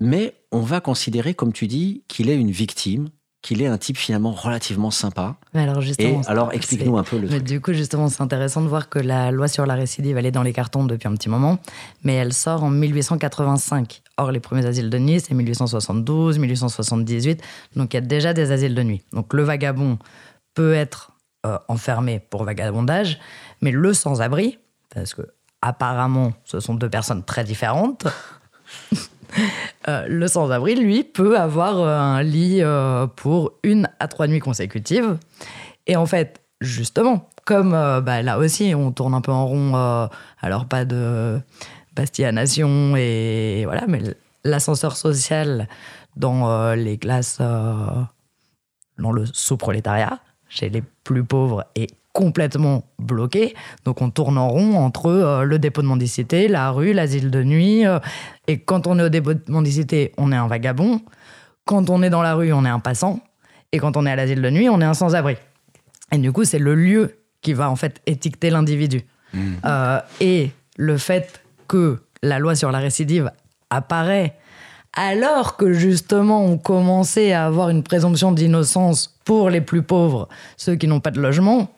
Mais on va considérer, comme tu dis, qu'il est une victime qu'il est un type finalement relativement sympa. Alors Et alors, explique-nous un peu le truc. du coup, justement, c'est intéressant de voir que la loi sur la récidive, elle est dans les cartons depuis un petit moment, mais elle sort en 1885. Or, les premiers asiles de nuit, c'est 1872, 1878, donc il y a déjà des asiles de nuit. Donc le vagabond peut être euh, enfermé pour vagabondage, mais le sans-abri, parce que apparemment, ce sont deux personnes très différentes. Euh, le sans-abri, lui, peut avoir euh, un lit euh, pour une à trois nuits consécutives. Et en fait, justement, comme bah, là aussi, on tourne un peu en rond, alors pas de bastianation et voilà, mais l'ascenseur social dans les classes, dans le sous-prolétariat, chez les plus pauvres, est complètement bloqué. Donc on tourne en rond entre euh, le dépôt de mendicité, la rue, l'asile de nuit. euh, et quand on est au dépôt de mendicité, on est un vagabond. Quand on est dans la rue, on est un passant. Et quand on est à l'asile de nuit, on est un sans-abri. Et du coup, c'est le lieu qui va en fait étiqueter l'individu. Euh, et le fait que la loi sur la récidive apparaît alors que justement on commençait à avoir une présomption d'innocence pour les plus pauvres, ceux qui n'ont pas de logement,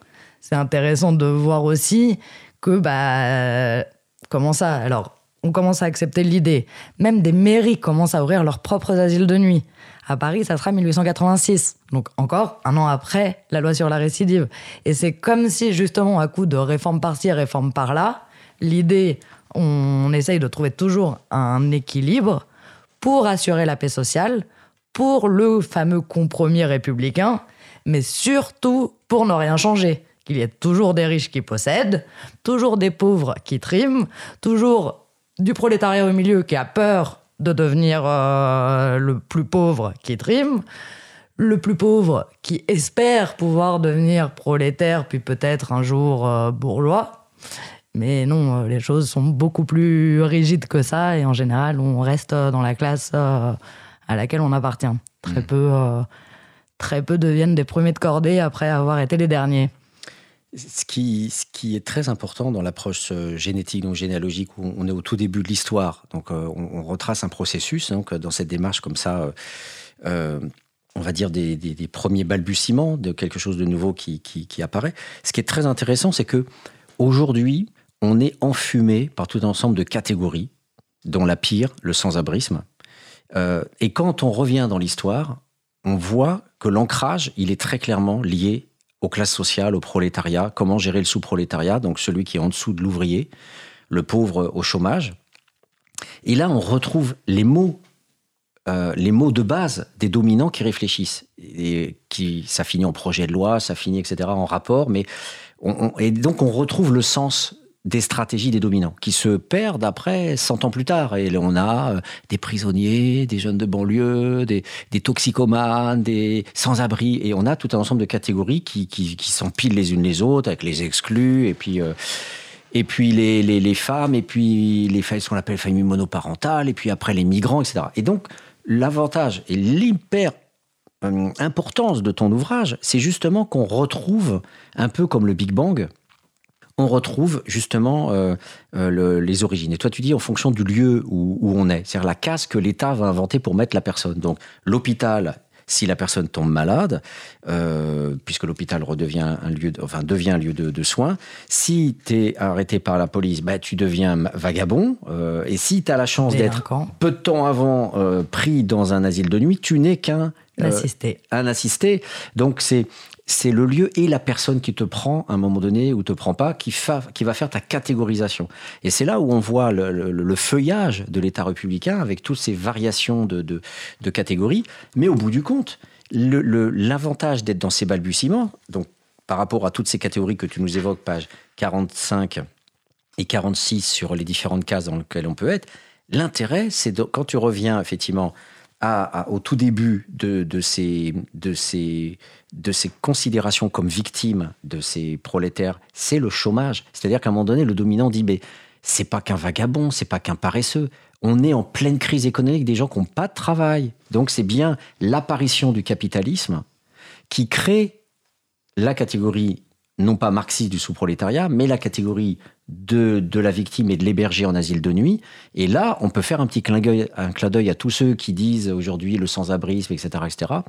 c'est intéressant de voir aussi que bah comment ça alors on commence à accepter l'idée. Même des mairies commencent à ouvrir leurs propres asiles de nuit. À Paris ça sera 1886 donc encore un an après la loi sur la récidive. Et c'est comme si justement à coup de réforme par-ci réforme par-là l'idée on essaye de trouver toujours un équilibre pour assurer la paix sociale, pour le fameux compromis républicain, mais surtout pour ne rien changer. Qu'il y ait toujours des riches qui possèdent, toujours des pauvres qui triment, toujours du prolétariat au milieu qui a peur de devenir euh, le plus pauvre qui trime, le plus pauvre qui espère pouvoir devenir prolétaire, puis peut-être un jour euh, bourgeois. Mais non, euh, les choses sont beaucoup plus rigides que ça et en général, on reste dans la classe euh, à laquelle on appartient. Très peu, euh, très peu deviennent des premiers de cordée après avoir été les derniers. Ce qui, est très important dans l'approche euh, génétique, donc généalogique, où on est au tout début de l'histoire. Donc, euh, on, retrace un processus. Donc, euh, dans cette démarche comme ça, euh, on va dire des, premiers balbutiements de quelque chose de nouveau qui, apparaît. Ce qui est très intéressant, c'est que aujourd'hui, on est enfumé par tout un ensemble de catégories, dont la pire, le sans-abrisme. Et quand on revient dans l'histoire, on voit que l'ancrage, il est très clairement lié aux classes sociales, au prolétariat, comment gérer le sous-prolétariat, donc celui qui est en dessous de l'ouvrier, le pauvre au chômage. Et là, on retrouve les mots, euh, les mots de base des dominants qui réfléchissent. Et qui, ça finit en projet de loi, ça finit, etc., en rapport, mais et donc on retrouve le sens des stratégies des dominants, qui se perdent après 100 ans plus tard. Et on a euh, des prisonniers, des jeunes de banlieue, des, toxicomanes, des sans-abri, et on a tout un ensemble de catégories qui, s'empilent les unes les autres, avec les exclus, et puis... euh, et puis les, les, femmes, et puis les ce qu'on appelle les familles monoparentales, et puis après les migrants, etc. Et donc, l'avantage et l'hyper euh, importance de ton ouvrage, c'est justement qu'on retrouve, un peu comme le Big Bang, on retrouve justement euh, euh, le- les origines. Et toi, tu dis en fonction du lieu où, où on est, c'est-à-dire la case que l'État va inventer pour mettre la personne. Donc, l'hôpital, si la personne tombe malade, euh, puisque l'hôpital redevient un lieu, de, enfin devient un lieu de, de soins. Si tu es arrêté par la police, bah, tu deviens vagabond. euh, et si tu as la chance d'être peu de temps avant euh, pris dans un asile de nuit, tu n'es qu'un L'assister. un assisté. Donc c'est c'est le lieu et la personne qui te prend à un moment donné ou te prend pas qui, va faire ta catégorisation. Et c'est là où on voit le, feuillage de l'État républicain avec toutes ces variations de, catégories. Mais au bout du compte, l'avantage d'être dans ces balbutiements, donc par rapport à toutes ces catégories que tu nous évoques, page 45 et 46 sur les différentes cases dans lesquelles on peut être, l'intérêt, c'est quand tu reviens effectivement à- au tout début de, de ces, de, ces, de ces considérations comme victimes de ces prolétaires, c'est le chômage. C'est-à-dire qu'à un moment donné, le dominant dit, mais c'est pas qu'un vagabond, c'est pas qu'un paresseux. On est en pleine crise économique, des gens qui n'ont pas de travail. Donc c'est bien l'apparition du capitalisme qui crée la catégorie non pas marxiste du sous-prolétariat, mais la catégorie de, de la victime et de l'hébergé en asile de nuit. Et là, on peut faire un petit clin d'œil, un clin d'œil à tous ceux qui disent aujourd'hui le sans-abrisme, etc., etc.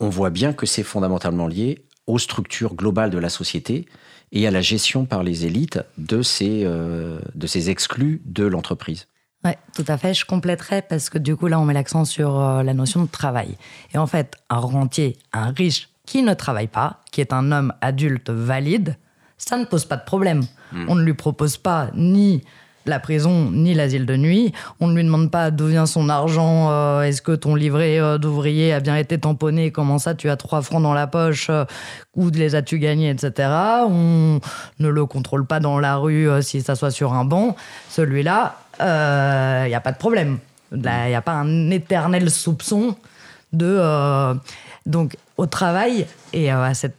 on voit bien que c'est fondamentalement lié aux structures globales de la société et à la gestion par les élites de ces, euh, de ces exclus de l'entreprise. Oui, tout à fait. Je compléterai parce que du coup, là, on met l'accent sur euh, la notion de travail. Et en fait, un rentier, un riche qui ne travaille pas, qui est un homme adulte valide, ça ne pose pas de problème. Hmm. On ne lui propose pas ni la prison ni l'asile de nuit. On ne lui demande pas d'où vient son argent, euh, est-ce que ton livret euh, d'ouvrier a bien été tamponné, comment ça tu as trois francs dans la poche, euh, où les as-tu gagnés, etc. On ne le contrôle pas dans la rue si ça soit sur un banc. Celui-là, il n'y a pas de problème. Il n'y a pas un éternel soupçon de... donc au travail et à cette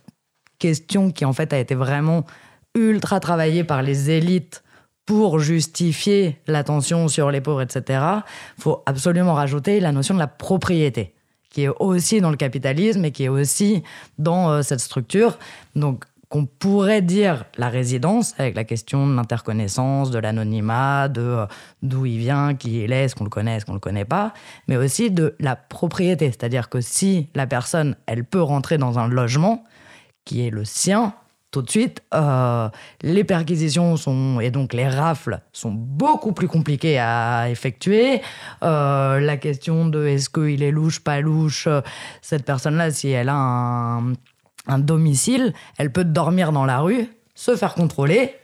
question qui en fait a été vraiment ultra travaillée par les élites pour justifier l'attention sur les pauvres, etc., faut absolument rajouter la notion de la propriété, qui est aussi dans le capitalisme et qui est aussi dans euh, cette structure. Donc, qu'on pourrait dire la résidence, avec la question de l'interconnaissance, de l'anonymat, de euh, d'où il vient, qui il est, est-ce qu'on le connaît, est-ce qu'on le connaît pas, mais aussi de la propriété. C'est-à-dire que si la personne, elle peut rentrer dans un logement qui est le sien, tout de suite, euh, les perquisitions sont, et donc les rafles sont beaucoup plus compliquées à effectuer. Euh, la question de est-ce qu'il est louche, pas louche, cette personne-là, si elle a un, un, domicile, elle peut dormir dans la rue, se faire contrôler,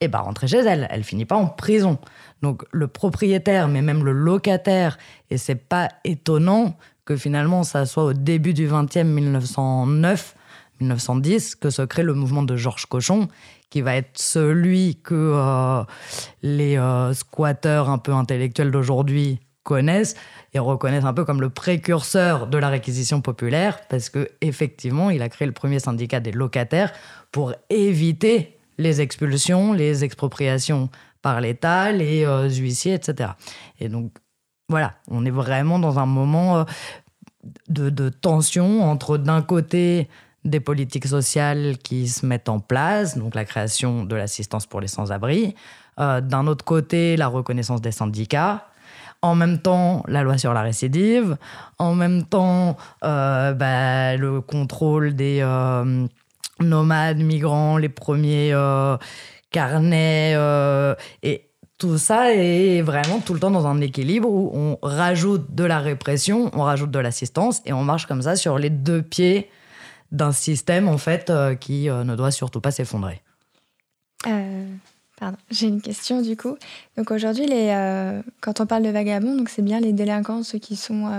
et bah rentrer chez elle. Elle finit pas en prison. Donc le propriétaire, mais même le locataire, et c'est pas étonnant que finalement ça soit au début du 20e 1909 1910 que se crée le mouvement de Georges Cochon, qui va être celui que euh, les euh, squatteurs un peu intellectuels d'aujourd'hui connaissent et reconnaissent un peu comme le précurseur de la réquisition populaire, parce que effectivement, il a créé le premier syndicat des locataires pour éviter les expulsions, les expropriations par l'État, les euh, huissiers, etc. Et donc, voilà, on est vraiment dans un moment de, de tension entre d'un côté des politiques sociales qui se mettent en place, donc la création de l'assistance pour les sans-abri. Euh, d'un autre côté, la reconnaissance des syndicats. En même temps, la loi sur la récidive. En même temps, euh, bah, le contrôle des euh, nomades, migrants, les premiers carnets. et tout ça est vraiment tout le temps dans un équilibre où on rajoute de la répression, on rajoute de l'assistance et on marche comme ça sur les deux pieds d'un système en fait euh, qui euh, ne doit surtout pas s'effondrer. Euh, pardon, j'ai une question du coup. Donc aujourd'hui, les, quand on parle de vagabonds, donc c'est bien les délinquants, ceux qui sont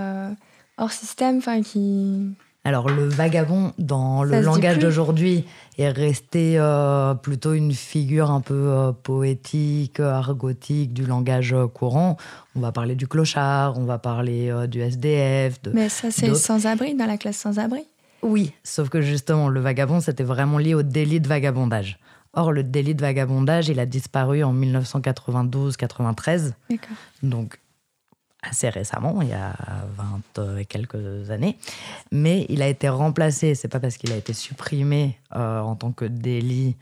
hors système, enfin qui. Alors le vagabond dans le langage d'aujourd'hui est resté plutôt une figure un peu poétique, argotique du langage courant. On va parler du clochard, on va parler du SDF. Mais ça c'est sans-abri, dans la classe sans-abri oui, sauf que justement, le vagabond, c'était vraiment lié au délit de vagabondage. Or, le délit de vagabondage, il a disparu en 1992-93. Donc, assez récemment, il y a 20 et quelques années. Mais il a été remplacé, c'est pas parce qu'il a été supprimé euh, en tant que délit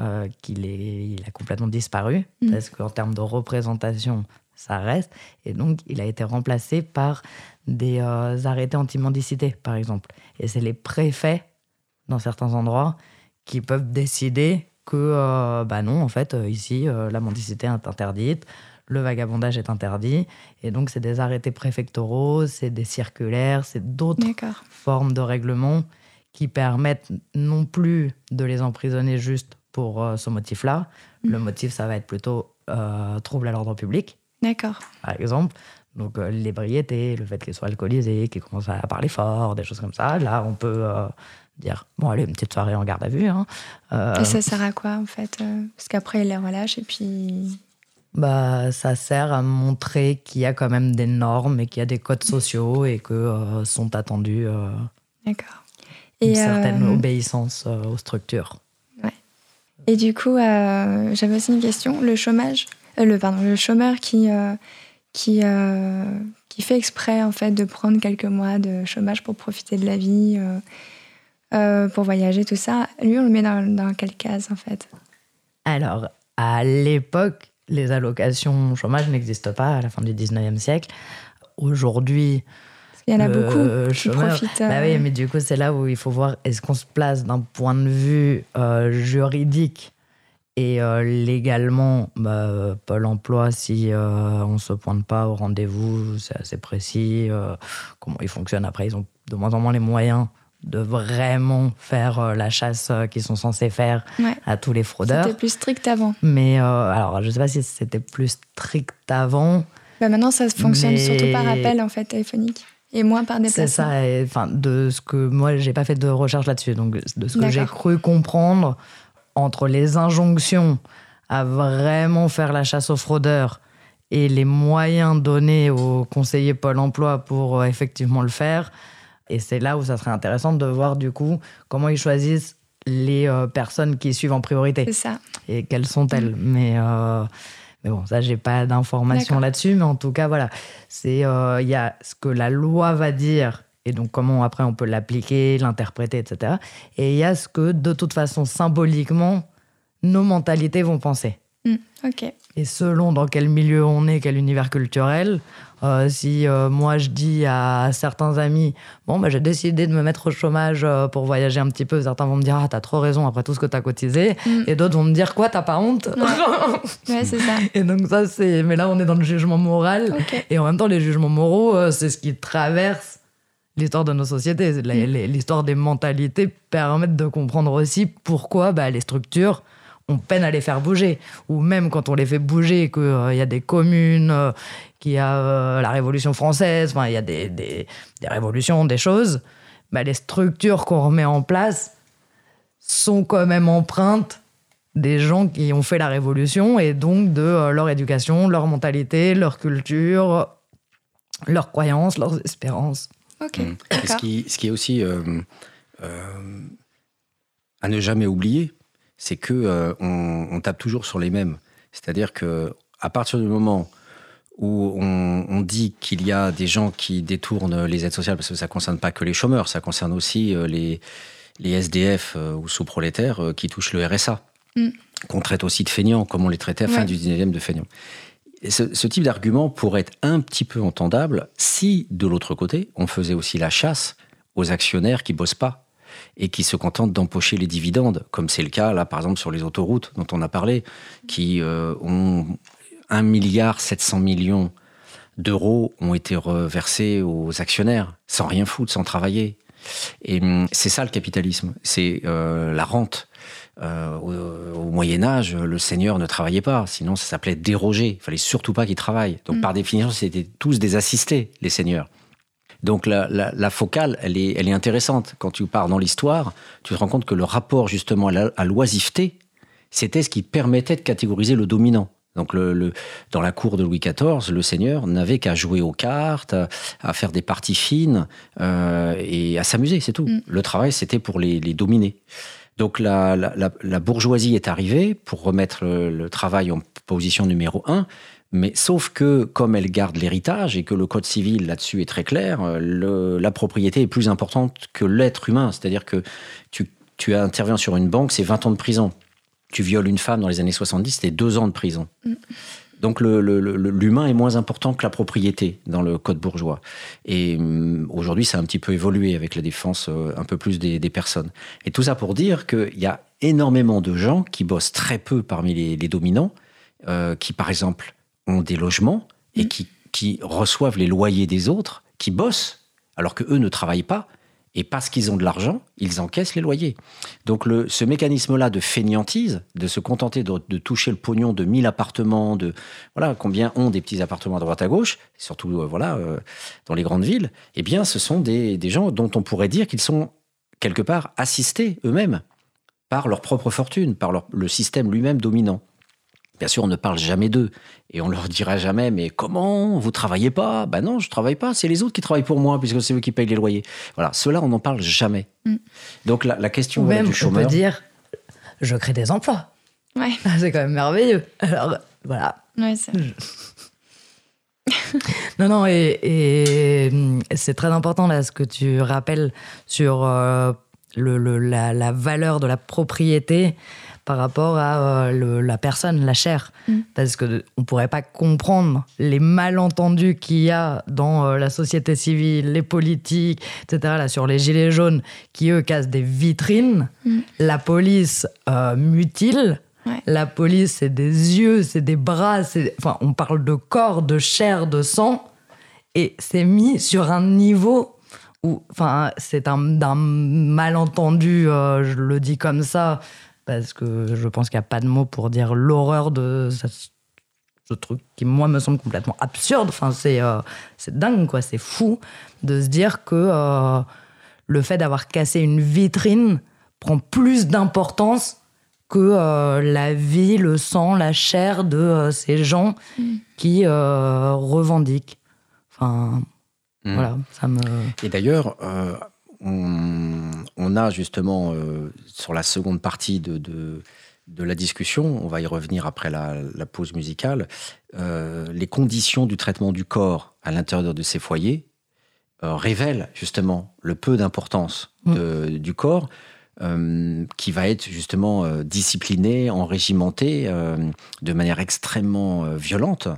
euh, qu'il il a complètement disparu, mm. parce qu'en termes de représentation, ça reste. Et donc, il a été remplacé par des euh, arrêtés anti-mendicité, par exemple. Et c'est les préfets, dans certains endroits, qui peuvent décider que, euh, bah non, en fait, euh, ici, la mendicité est interdite, le vagabondage est interdit. Et donc, c'est des arrêtés préfectoraux, c'est des circulaires, c'est d'autres formes de règlement qui permettent non plus de les emprisonner juste pour ce motif-là. Le mmh. motif, ça va être plutôt trouble à l'ordre public. D'accord. Par exemple, donc euh, l'ébriété, le fait qu'ils soient alcoolisés, qu'ils commencent à parler fort, des choses comme ça. Là, on peut euh, dire, bon, allez, une petite soirée en garde à vue. Hein. Euh, et ça sert à quoi, en fait Parce qu'après, ils les relâchent et puis... Bah, ça sert à montrer qu'il y a quand même des normes et qu'il y a des codes sociaux et que sont attendus D'accord. une certaine obéissance aux structures. Ouais. Et du coup, j'avais aussi une question. Le chômage, le, pardon, le chômeur qui qui, euh, qui fait exprès en fait de prendre quelques mois de chômage pour profiter de la vie, euh, euh, pour voyager, tout ça. Lui, on le met dans, dans quelle case en fait? Alors, à l'époque, les allocations chômage n'existent pas à la fin du 19e siècle. Aujourd'hui, Il y en a beaucoup qui profitent. Bah oui, mais du coup, c'est là où il faut voir est-ce qu'on se place d'un point de vue juridique et euh, légalement, bah, Pôle emploi, si euh, on ne se pointe pas au rendez-vous, c'est assez précis. euh, comment ils fonctionnent après, ils ont de moins en moins les moyens de vraiment faire la chasse qu'ils sont censés faire Ouais. à tous les fraudeurs. C'était plus strict avant. Mais alors, je ne sais pas si c'était plus strict avant. Bah maintenant, ça fonctionne Mais- surtout par appel en fait téléphonique et moins par C'est déplacement. ça, et, enfin, de ce que moi, j'ai pas fait de recherche là-dessus, donc de ce que j'ai cru comprendre entre les injonctions à vraiment faire la chasse aux fraudeurs et les moyens donnés aux conseillers Pôle emploi pour euh, effectivement le faire. Et c'est là où ça serait intéressant de voir du coup comment ils choisissent les euh, personnes qui suivent en priorité C'est ça. et quelles sont-elles. Mais, euh, mais bon, ça, j'ai pas d'informations là-dessus. Mais en tout cas, voilà, c'est euh, il y a ce que la loi va dire et donc comment après on peut l'appliquer, l'interpréter, etc. Et il y a ce que de toute façon symboliquement nos mentalités vont penser. Hmm, ok. Et selon dans quel milieu on est, quel univers culturel, euh, si euh, moi je dis à certains amis, bon, bah, j'ai décidé de me mettre au chômage euh, pour voyager un petit peu, certains vont me dire, ah, t'as trop raison après tout ce que t'as cotisé, Mm. et d'autres vont me dire, quoi, t'as pas honte Ouais, c'est ça. Et donc, ça, c'est. Mais là, on est dans le jugement moral. Et en même temps, les jugements moraux, c'est ce qui traverse l'histoire de nos sociétés. Mm. L'histoire des mentalités permettent de comprendre aussi pourquoi bah, les structures, on peine à les faire bouger. Ou même quand on les fait bouger, qu'il y a des communes, euh, qu'il y a euh, la Révolution française, il y a des, des- des révolutions, des choses, bah, les structures qu'on remet en place sont quand même empreintes des gens qui ont fait la révolution et donc de euh, leur éducation, leur mentalité, leur culture, leurs croyances, leurs espérances. Ok. Mm. Ce qui, ce qui est aussi euh, euh, à ne jamais oublier, c'est que euh, on, on tape toujours sur les mêmes. C'est-à-dire que à partir du moment où on, on dit qu'il y a des gens qui détournent les aides sociales, parce que ça ne concerne pas que les chômeurs, ça concerne aussi les, les SDF ou sous-prolétaires qui touchent le RSA, Mm. qu'on traite aussi de feignants, comme on les traitait à la fin Ouais. du 19e de feignants. Ce type d'argument pourrait être un petit peu entendable si, de l'autre côté, on faisait aussi la chasse aux actionnaires qui bossent pas et qui se contentent d'empocher les dividendes, comme c'est le cas là, par exemple, sur les autoroutes dont on a parlé, qui euh, ont 1 milliard 700 millions d'euros ont été reversés aux actionnaires sans rien foutre, sans travailler. Et hum, c'est ça le capitalisme, c'est euh, la rente. Euh, au, au Moyen Âge, le seigneur ne travaillait pas, sinon ça s'appelait déroger. Il fallait surtout pas qu'il travaille. Donc Mm. par définition, c'était tous des assistés, les seigneurs. Donc la, la- la focale, elle est, elle est intéressante. Quand tu pars dans l'histoire, tu te rends compte que le rapport justement à l'oisiveté, c'était ce qui permettait de catégoriser le dominant. Donc le, le- dans la cour de Louis XIV, le seigneur n'avait qu'à jouer aux cartes, à, à faire des parties fines euh, et à s'amuser, c'est tout. Mm. Le travail, c'était pour les, les dominer. Donc la, bourgeoisie est arrivée pour remettre le, travail en position numéro un, mais sauf que comme elle garde l'héritage et que le code civil là-dessus est très clair, euh, la propriété est plus importante que l'être humain. C'est-à-dire que tu, tu interviens sur une banque, c'est 20 ans de prison. Tu violes une femme dans les années 70, c'était 2 ans de prison. Donc l'humain est moins important que la propriété dans le code bourgeois. Et hum, aujourd'hui, ça a un petit peu évolué avec la défense euh, un peu plus des, des personnes. Et tout ça pour dire qu'il y a énormément de gens qui bossent très peu parmi les, les dominants, euh, qui par exemple ont des logements et qui, qui reçoivent les loyers des autres, qui bossent alors que eux ne travaillent pas. Et parce qu'ils ont de l'argent, ils encaissent les loyers. Donc ce mécanisme-là de fainéantise, de se contenter de, toucher le pognon de 1000 appartements, de voilà combien ont des petits appartements à droite à gauche, surtout euh, voilà euh, dans les grandes villes, eh bien ce sont des, gens dont on pourrait dire qu'ils sont quelque part assistés eux-mêmes par leur propre fortune, par le système lui-même dominant. Bien sûr, on ne parle jamais d'eux et on leur dira jamais mais comment vous travaillez pas? Ben non, je travaille pas, c'est les autres qui travaillent pour moi puisque c'est eux qui payent les loyers. Voilà, cela on n'en parle jamais. Mm. Donc la, la question Ou voilà, même, du on peut chômeur, dire je crée des emplois. Ouais, C'est quand même merveilleux. Alors, voilà. ouais, c'est Non, non, et, et, c'est très important là ce que tu rappelles sur euh, le, le- la, la valeur de la propriété par rapport à euh, le- la personne, la chair. Mm. parce que on pourrait pas comprendre les malentendus qu'il y a dans euh, la société civile, les politiques, etc. Là, sur les gilets jaunes, qui eux cassent des vitrines. Mm. La police euh, mutile. Ouais. La police, c'est des yeux, c'est des bras, c'est enfin, on parle de corps, de chair, de sang, et c'est mis sur un niveau où, enfin, c'est un d'un malentendu. euh, je le dis comme ça parce que je pense qu'il n'y a pas de mots pour dire l'horreur de ce, ce truc qui, moi, me semble complètement absurde. Enfin, c'est euh, c'est dingue, quoi. C'est fou de se dire que euh, le fait d'avoir cassé une vitrine prend plus d'importance que euh, la vie, le sang, la chair de euh, ces gens qui euh, revendiquent. Enfin, Mm. voilà, ça me. Et d'ailleurs, euh, on, on a justement, euh, sur la seconde partie de, de, de la discussion, on va y revenir après la, la pause musicale, euh, les conditions du traitement du corps à l'intérieur de ces foyers euh, révèlent justement le peu d'importance de- du corps. qui va être justement discipliné, enrégimenté de manière extrêmement violente,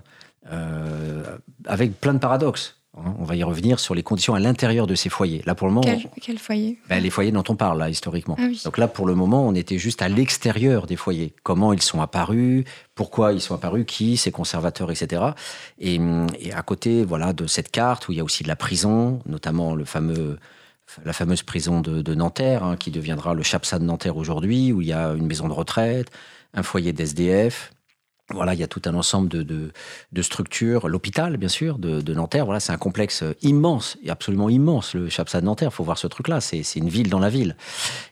avec plein de paradoxes. Hein. On va y revenir sur les conditions à l'intérieur de ces foyers. Là, pour le moment, Quel, quel foyer? Ben, les foyers dont on parle, là, historiquement. Ah oui. Donc là, pour le moment, on était juste à l'extérieur des foyers. Comment ils sont apparus, pourquoi ils sont apparus, qui, ces conservateurs, etc. Et, et à côté, voilà, de cette carte où il y a aussi de la prison, notamment le fameux, la fameuse prison de, de Nanterre, hein, qui deviendra le Chapsa de Nanterre aujourd'hui, où il y a une maison de retraite, un foyer d'SDF. Voilà, il y a tout un ensemble de, de, de structures. L'hôpital, bien sûr, de, Nanterre. Voilà, c'est un complexe immense, et absolument immense, le Chapsa de Nanterre. Il faut voir ce truc-là. C'est une ville dans la ville.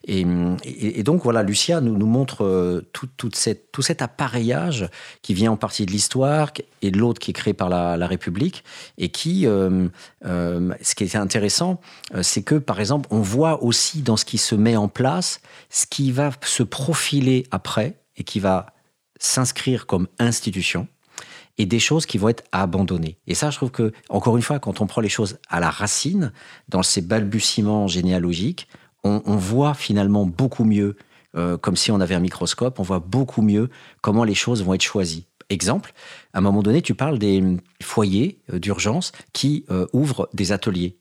Et, et- donc, voilà, Lucia nous, nous montre euh, tout, toute cette, tout cet appareillage qui vient en partie de l'histoire et de l'autre qui est créé par la, République. Et qui, euh, euh, ce qui est intéressant, euh, c'est que, par exemple, on voit aussi dans ce qui se met en place, ce qui va se profiler après et qui va s'inscrire comme institution et des choses qui vont être abandonnées. Et ça, je trouve que, encore une fois, quand on prend les choses à la racine, dans ces balbutiements généalogiques, on, voit finalement beaucoup mieux, euh, comme si on avait un microscope, on voit beaucoup mieux comment les choses vont être choisies. Exemple, à un moment donné, tu parles des foyers euh, d'urgence qui euh, ouvrent des ateliers.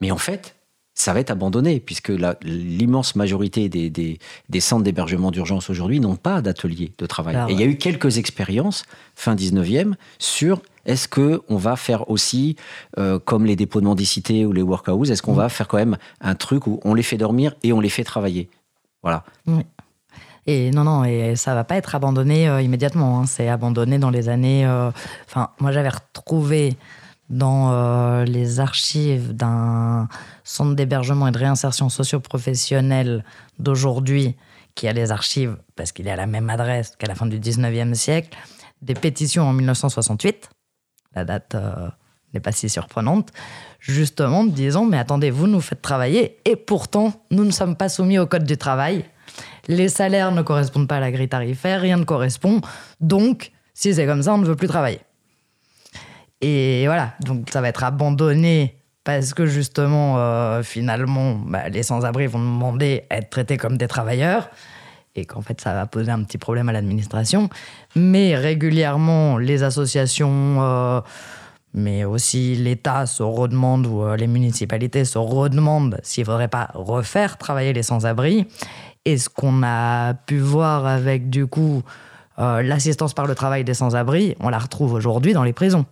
Mais en fait, ça va être abandonné, puisque l'immense majorité des, des- des centres d'hébergement d'urgence aujourd'hui n'ont pas d'atelier de travail. Ah Et il y a eu quelques expériences, fin 19e, sur est-ce que on va faire aussi, euh, comme les dépôts de mendicité ou les workhouses, est-ce qu'on va faire quand même un truc où on les fait dormir et on les fait travailler? Voilà. Et non, non, et ça va pas être abandonné euh, immédiatement. hein. C'est abandonné dans les années. euh, Enfin, moi, j'avais retrouvé dans euh, les archives d'un centre d'hébergement et de réinsertion socio-professionnelle d'aujourd'hui, qui a les archives, parce qu'il est à la même adresse qu'à la fin du 19e siècle, des pétitions en 1968. La date euh, n'est pas si surprenante. Justement, disant, mais attendez, vous nous faites travailler, et pourtant, nous ne sommes pas soumis au Code du travail. Les salaires ne correspondent pas à la grille tarifaire, rien ne correspond. Donc, si c'est comme ça, on ne veut plus travailler. Et voilà, donc ça va être abandonné parce que justement, euh, finalement, bah, les sans-abri vont demander à être traités comme des travailleurs et qu'en fait, ça va poser un petit problème à l'administration. Mais régulièrement, les associations, euh, mais aussi l'État se redemande ou euh, les municipalités se redemandent s'il ne faudrait pas refaire travailler les sans-abri. Et ce qu'on a pu voir avec, du coup, l'assistance par le travail des sans-abri, on la retrouve aujourd'hui dans les prisons.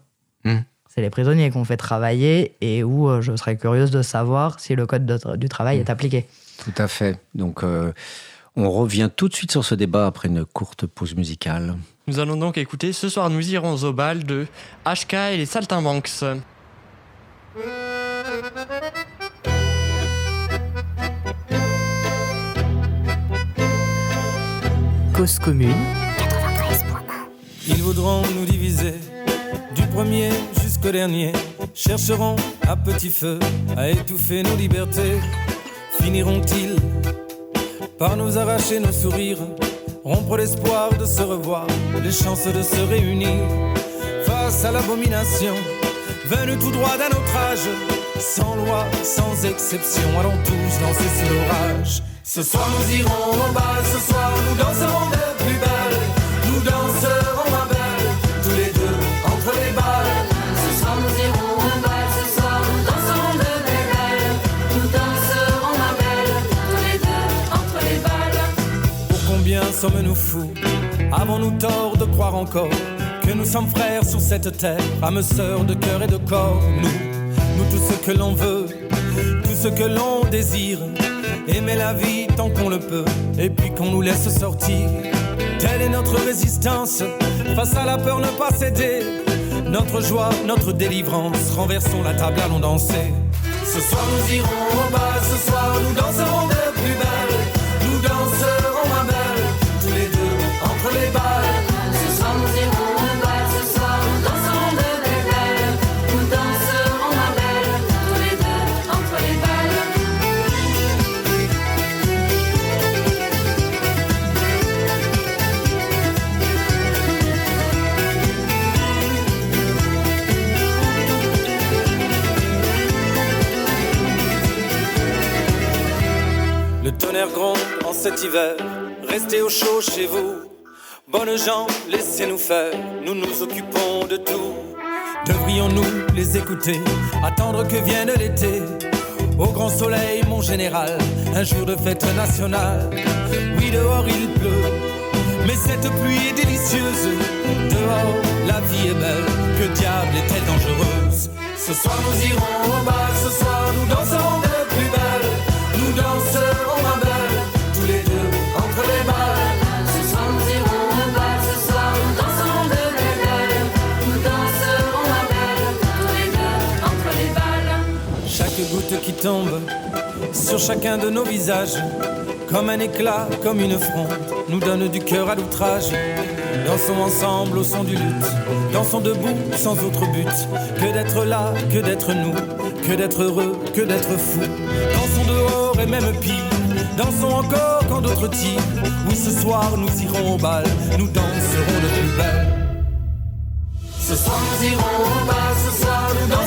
Mmh. C'est les prisonniers qu'on fait travailler et où euh, je serais curieuse de savoir si le code de- du travail est appliqué. Tout à fait. Donc, euh, on revient tout de suite sur ce débat après une courte pause musicale. Nous allons donc écouter Ce soir nous irons au bal de HK et les Saltimbanques. Cause commune, Ils voudront nous diviser du premier jusqu'au dernier. Chercheront à petit feu à étouffer nos libertés. Finiront-ils par nous arracher nos sourires, rompre l'espoir de se revoir, les chances de se réunir? Face à l'abomination venue tout droit d'un autre âge, sans loi, sans exception. Allons tous danser sous l'orage. Ce soir nous irons au bal, ce soir nous danserons de sommes-nous fous Avons-nous tort de croire encore que nous sommes frères sur cette terre, âmes sœurs de cœur et de corps? Nous, nous tout ce que l'on veut, tout ce que l'on désire, aimer la vie tant qu'on le peut, et puis qu'on nous laisse sortir. Telle est notre résistance, face à la peur ne pas céder. Notre joie, notre délivrance, renversons la table, allons danser. Ce soir nous irons au bal, ce soir nous danserons en cet hiver, restez au chaud chez vous. Bonnes gens, laissez-nous faire, nous nous occupons de tout. Devrions-nous les écouter, attendre que vienne l'été? Au grand soleil, mon général, un jour de fête nationale. Oui, dehors il pleut, mais cette pluie est délicieuse. Dehors, la vie est belle, que diable est-elle dangereuse? Ce soir nous irons au bal, ce soir nous danserons de plus belle. Nous danserons qui tombe sur chacun de nos visages, comme un éclat, comme une fronde, nous donne du cœur à l'outrage. Dansons ensemble au son du luth, dansons debout sans autre but que d'être là, que d'être nous, que d'être heureux, que d'être fou. Dansons dehors et même pire, dansons encore quand d'autres tirent. Oui, ce soir nous irons au bal, nous danserons de plus belle. Ce soir nous irons au bal, ce soir nous danserons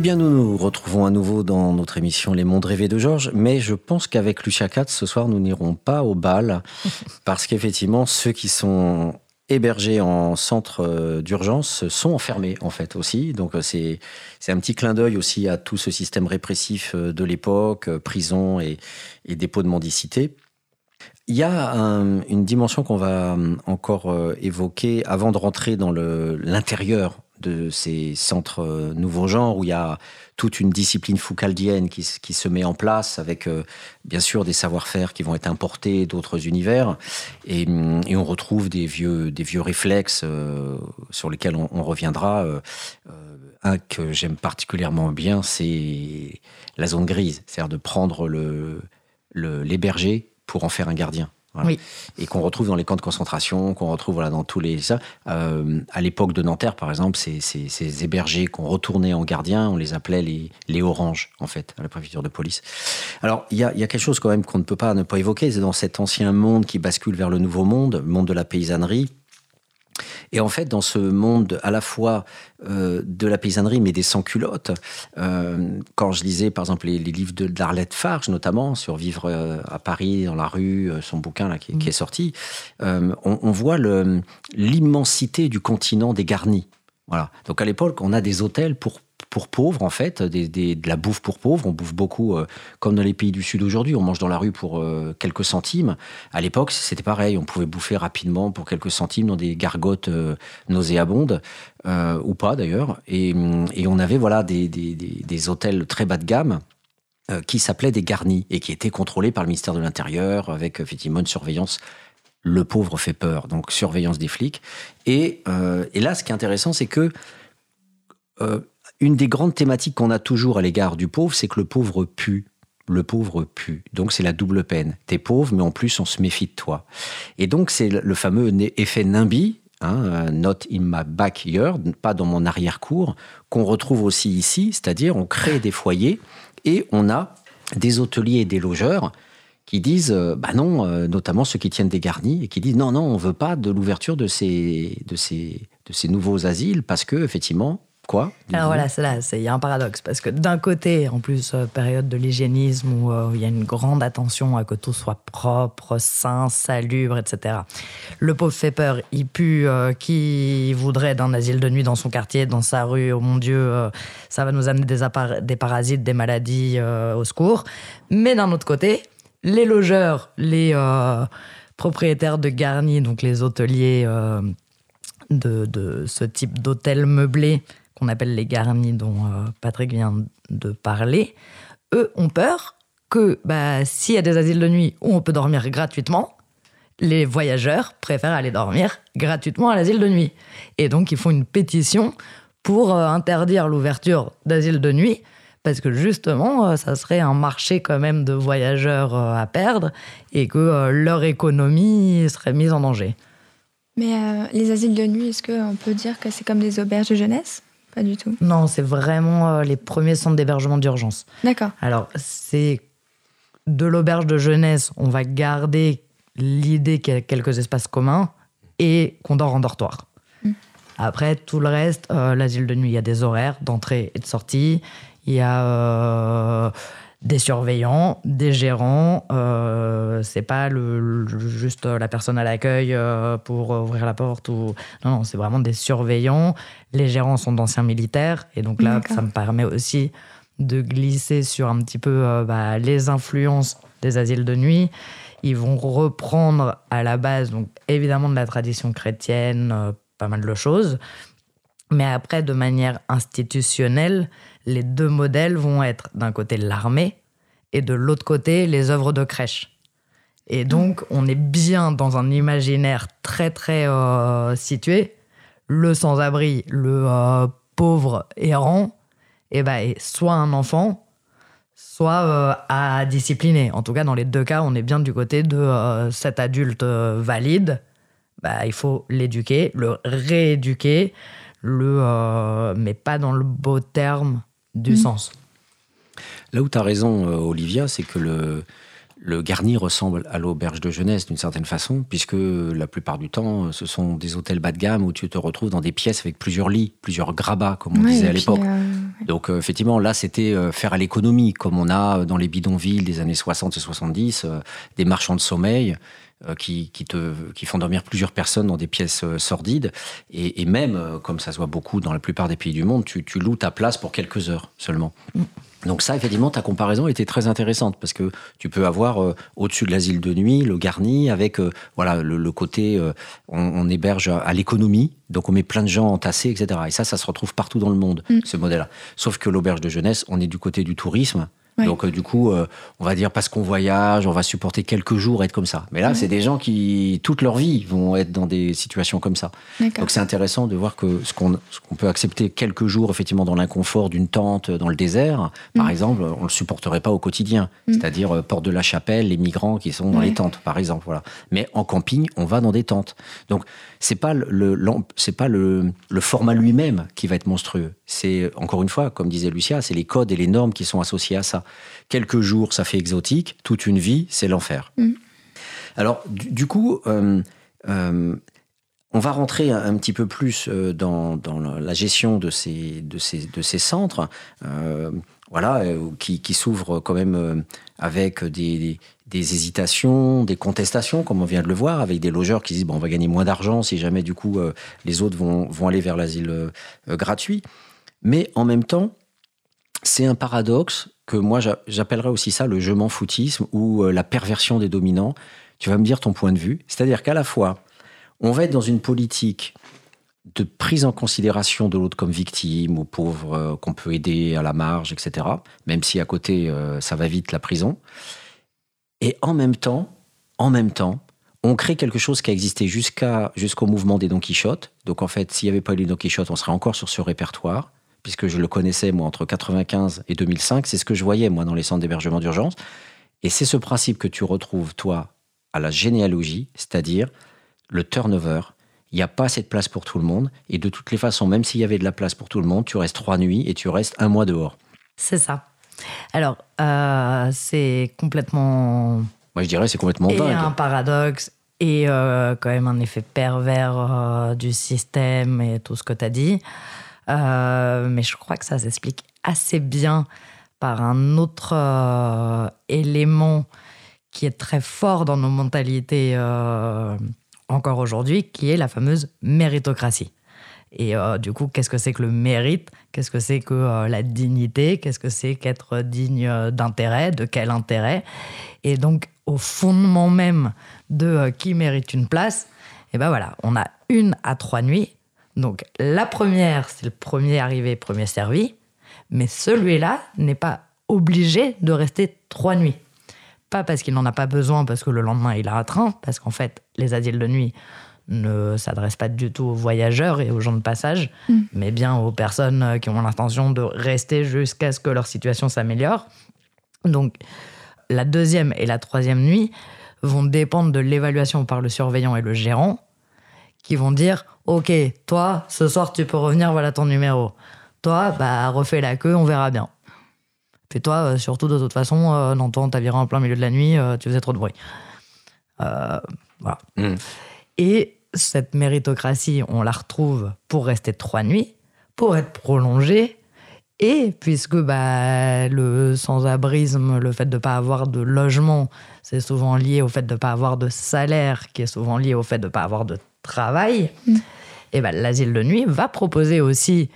bien, nous nous retrouvons à nouveau dans notre émission Les Mondes rêvés de Georges, mais je pense qu'avec Lucia Katz, ce soir, nous n'irons pas au bal, parce qu'effectivement, ceux qui sont hébergés en centre euh, d'urgence sont enfermés, en fait, aussi. Donc, euh, c'est c'est un petit clin d'œil aussi à tout ce système répressif euh, de l'époque, prison et, et dépôt de mendicité. Il y a un- une dimension qu'on va encore évoquer avant de rentrer dans l'intérieur de ces centres euh, nouveaux genres où il y a toute une discipline foucaldienne qui, se met en place avec euh, bien sûr des savoir-faire qui vont être importés d'autres univers et, hum, on retrouve des vieux, des vieux réflexes euh, sur lesquels on, reviendra. un que j'aime particulièrement bien, c'est la zone grise, c'est-à-dire de prendre le, le- pour en faire un gardien. Voilà. Oui. Et qu'on retrouve dans les camps de concentration, qu'on retrouve voilà, dans tous les. Ça. Euh, à l'époque de Nanterre, par exemple, ces, ces, ces hébergés qu'on retournait en gardiens, on les appelait les, les oranges, en fait, à la préfecture de police. Alors, il y a, il y a quelque chose quand même qu'on ne peut pas ne pas évoquer, c'est dans cet ancien monde qui bascule vers le nouveau monde, le monde de la paysannerie. Et en fait, dans ce monde à la fois euh, de la paysannerie, mais des sans-culottes, euh, quand je lisais par exemple les, livres de d'Arlette Farge, notamment, sur Vivre euh, à Paris, dans la rue, son bouquin là, qui, qui est sorti, on, on, voit l'immensité du continent des garnis. Voilà. Donc à l'époque, on a des hôtels pour pour pauvres, en fait, de la bouffe pour pauvres. On bouffe beaucoup, euh, comme dans les pays du Sud aujourd'hui, on mange dans la rue pour euh, quelques centimes. À l'époque, c'était pareil, on pouvait bouffer rapidement pour quelques centimes dans des gargotes euh, nauséabondes, ou pas d'ailleurs. Et, on avait voilà des, hôtels très bas de gamme qui s'appelaient des garnis et qui étaient contrôlés par le ministère de l'Intérieur avec effectivement une surveillance le pauvre fait peur, donc surveillance des flics. Et là, ce qui est intéressant, c'est que une des grandes thématiques qu'on a toujours à l'égard du pauvre, c'est que le pauvre pue. Le pauvre pue. Donc c'est la double peine. T'es pauvre, mais en plus on se méfie de toi. Et donc c'est le fameux effet NIMBY, hein, euh, not in my backyard, pas dans mon arrière-cour, qu'on retrouve aussi ici, c'est-à-dire on crée des foyers et on a des hôteliers et des logeurs qui disent, euh, bah non, euh, notamment ceux qui tiennent des garnis, et qui disent non, non, on veut pas de l'ouverture de ces, de, ces, de ces nouveaux asiles parce que, effectivement, alors voilà, c'est là, il y a un paradoxe. Parce que d'un côté, en plus, euh, période de l'hygiénisme où euh, il y a une grande attention à que tout soit propre, sain, salubre, etc. Le pauvre fait peur, il pue, euh, qui voudrait d'un asile de nuit dans son quartier, dans sa rue, oh mon Dieu, ça va nous amener des, des parasites, des maladies, au secours. Mais d'un autre côté, les logeurs, les propriétaires de garnis, donc les hôteliers de, de, ce type d'hôtel meublé, qu'on appelle les garnis dont euh, Patrick vient de parler, eux ont peur que bah, s'il y a des asiles de nuit où on peut dormir gratuitement, les voyageurs préfèrent aller dormir gratuitement à l'asile de nuit. Et donc ils font une pétition pour euh, interdire l'ouverture d'asiles de nuit, parce que justement, euh, ça serait un marché quand même de voyageurs à perdre et que leur économie serait mise en danger. Mais les asiles de nuit, est-ce qu'on peut dire que c'est comme des auberges de jeunesse? Pas du tout. Non, c'est vraiment euh, les premiers centres d'hébergement d'urgence. D'accord. Alors, c'est de l'auberge de jeunesse, on va garder l'idée qu'il y a quelques espaces communs et qu'on dort en dortoir. Hmm. Après, tout le reste, euh, l'asile de nuit, il y a des horaires d'entrée et de sortie. Il y a euh, des surveillants, des gérants. Euh, c'est pas le, juste la personne à l'accueil euh, pour ouvrir la porte ou non, non c'est vraiment des surveillants. Les gérants sont d'anciens militaires et donc là, ça me permet aussi de glisser sur un petit peu euh, bah, les influences des asiles de nuit. Ils vont reprendre à la base, donc évidemment de la tradition chrétienne, pas mal de choses, mais après de manière institutionnelle les deux modèles vont être d'un côté l'armée et de l'autre côté les œuvres de crèche. Et donc, on est bien dans un imaginaire très, très euh, situé. Le sans-abri, le euh, pauvre errant, eh ben, est soit un enfant, soit euh, à discipliner. En tout cas, dans les deux cas, on est bien du côté de cet adulte valide. Bah, il faut l'éduquer, le rééduquer, le, mais pas dans le beau terme du mm. sens. Là où tu as raison, euh, Olivia, c'est que le, le garni ressemble à l'auberge de jeunesse d'une certaine façon, puisque la plupart du temps, ce sont des hôtels bas de gamme où tu te retrouves dans des pièces avec plusieurs lits, plusieurs grabats, comme on disait à l'époque. Euh, Donc, euh, effectivement, là, c'était faire à l'économie, comme on a dans les bidonvilles des années 60 et 70, des marchands de sommeil euh, qui, qui, te, qui font dormir plusieurs personnes dans des pièces euh, sordides. Et, et même, euh, comme ça se voit beaucoup dans la plupart des pays du monde, tu, tu loues ta place pour quelques heures seulement. Mm. Donc ça, effectivement, ta comparaison était très intéressante parce que tu peux avoir au-dessus de l'asile de nuit le garni avec voilà le, côté on, héberge à, l'économie, donc on met plein de gens entassés, etc. Et ça, ça se retrouve partout dans le monde, mm. ce modèle-là. Sauf que l'auberge de jeunesse, on est du côté du tourisme donc, euh, du coup, euh, on va dire parce qu'on voyage, on va supporter quelques jours être comme ça. Mais là, c'est des gens qui, toute leur vie, vont être dans des situations comme ça. Donc, c'est intéressant de voir que ce qu'on peut accepter quelques jours, effectivement, dans l'inconfort d'une tente dans le désert, par mm. exemple, on ne le supporterait pas au quotidien. Mm. C'est-à-dire, euh, Porte de la Chapelle, les migrants qui sont dans les tentes, par exemple. Voilà. Mais en camping, on va dans des tentes. Donc, c'est pas le, c'est pas le, le format lui-même qui va être monstrueux. C'est encore une fois, comme disait Lucia, c'est les codes et les normes qui sont associés à ça. Quelques jours, ça fait exotique. Toute une vie, c'est l'enfer. Mm. Alors, du, coup, euh, euh, On va rentrer un, petit peu plus euh, dans, la gestion de ces, de ces, de ces centres, euh, voilà, qui, qui s'ouvrent quand même avec des, des, hésitations, des contestations, comme on vient de le voir, avec des logeurs qui disent bon, on va gagner moins d'argent si jamais du coup les autres vont, vont aller vers l'asile gratuit. Mais en même temps, c'est un paradoxe que moi j'appellerais aussi ça le je m'en foutisme ou la perversion des dominants. Tu vas me dire ton point de vue, c'est-à-dire qu'à la fois on va être dans une politique de prise en considération de l'autre comme victime ou pauvre euh, qu'on peut aider à la marge, etc. Même si à côté, euh, ça va vite la prison. Et en même temps, en même temps, on crée quelque chose qui a existé jusqu'à, jusqu'au mouvement des Don Quichotte. Donc en fait, s'il n'y avait pas eu les Don Quichotte, on serait encore sur ce répertoire, puisque je le connaissais, moi, entre 95 et 2005. C'est ce que je voyais, moi, dans les centres d'hébergement d'urgence. Et c'est ce principe que tu retrouves, toi, à la généalogie, c'est-à-dire le turnover. Il n'y a pas assez de place pour tout le monde. Et de toutes les façons, même s'il y avait de la place pour tout le monde, tu restes trois nuits et tu restes un mois dehors. C'est ça. Alors, euh, c'est complètement. Moi, je dirais c'est complètement et dingue. un paradoxe et euh, quand même un effet pervers euh, du système et tout ce que tu as dit. mais je crois que ça s'explique assez bien par un autre élément qui est très fort dans nos mentalités encore aujourd'hui, qui est la fameuse méritocratie. Et du coup, qu'est-ce que c'est que le mérite? Qu'est-ce que c'est que euh, la dignité? Qu'est-ce que c'est qu'être digne d'intérêt? De quel intérêt? Et donc, au fondement même de euh, qui mérite une place, et eh ben voilà, on a une à trois nuits. Donc, la première, c'est le premier arrivé, premier servi. Mais celui-là n'est pas obligé de rester trois nuits. Pas parce qu'il n'en a pas besoin, parce que le lendemain il a un train, parce qu'en fait, les asiles de nuit ne s'adressent pas du tout aux voyageurs et aux gens de passage, mm. mais bien aux personnes qui ont l'intention de rester jusqu'à ce que leur situation s'améliore. Donc, la deuxième et la troisième nuit vont dépendre de l'évaluation par le surveillant et le gérant, qui vont dire Ok, toi, ce soir, tu peux revenir, voilà ton numéro. Toi, bah, refais la queue, on verra bien. Fais-toi, euh, surtout de toute façon, euh, non, toi, on t'a viré en plein milieu de la nuit, euh, tu faisais trop de bruit. voilà. Mm. Et cette méritocratie, on la retrouve pour rester trois nuits, pour être prolongée. Et puisque bah, le sans-abrisme, le fait de ne pas avoir de logement, c'est souvent lié au fait de ne pas avoir de salaire, qui est souvent lié au fait de ne pas avoir de travail, mm. et bah, l'asile de nuit va proposer aussi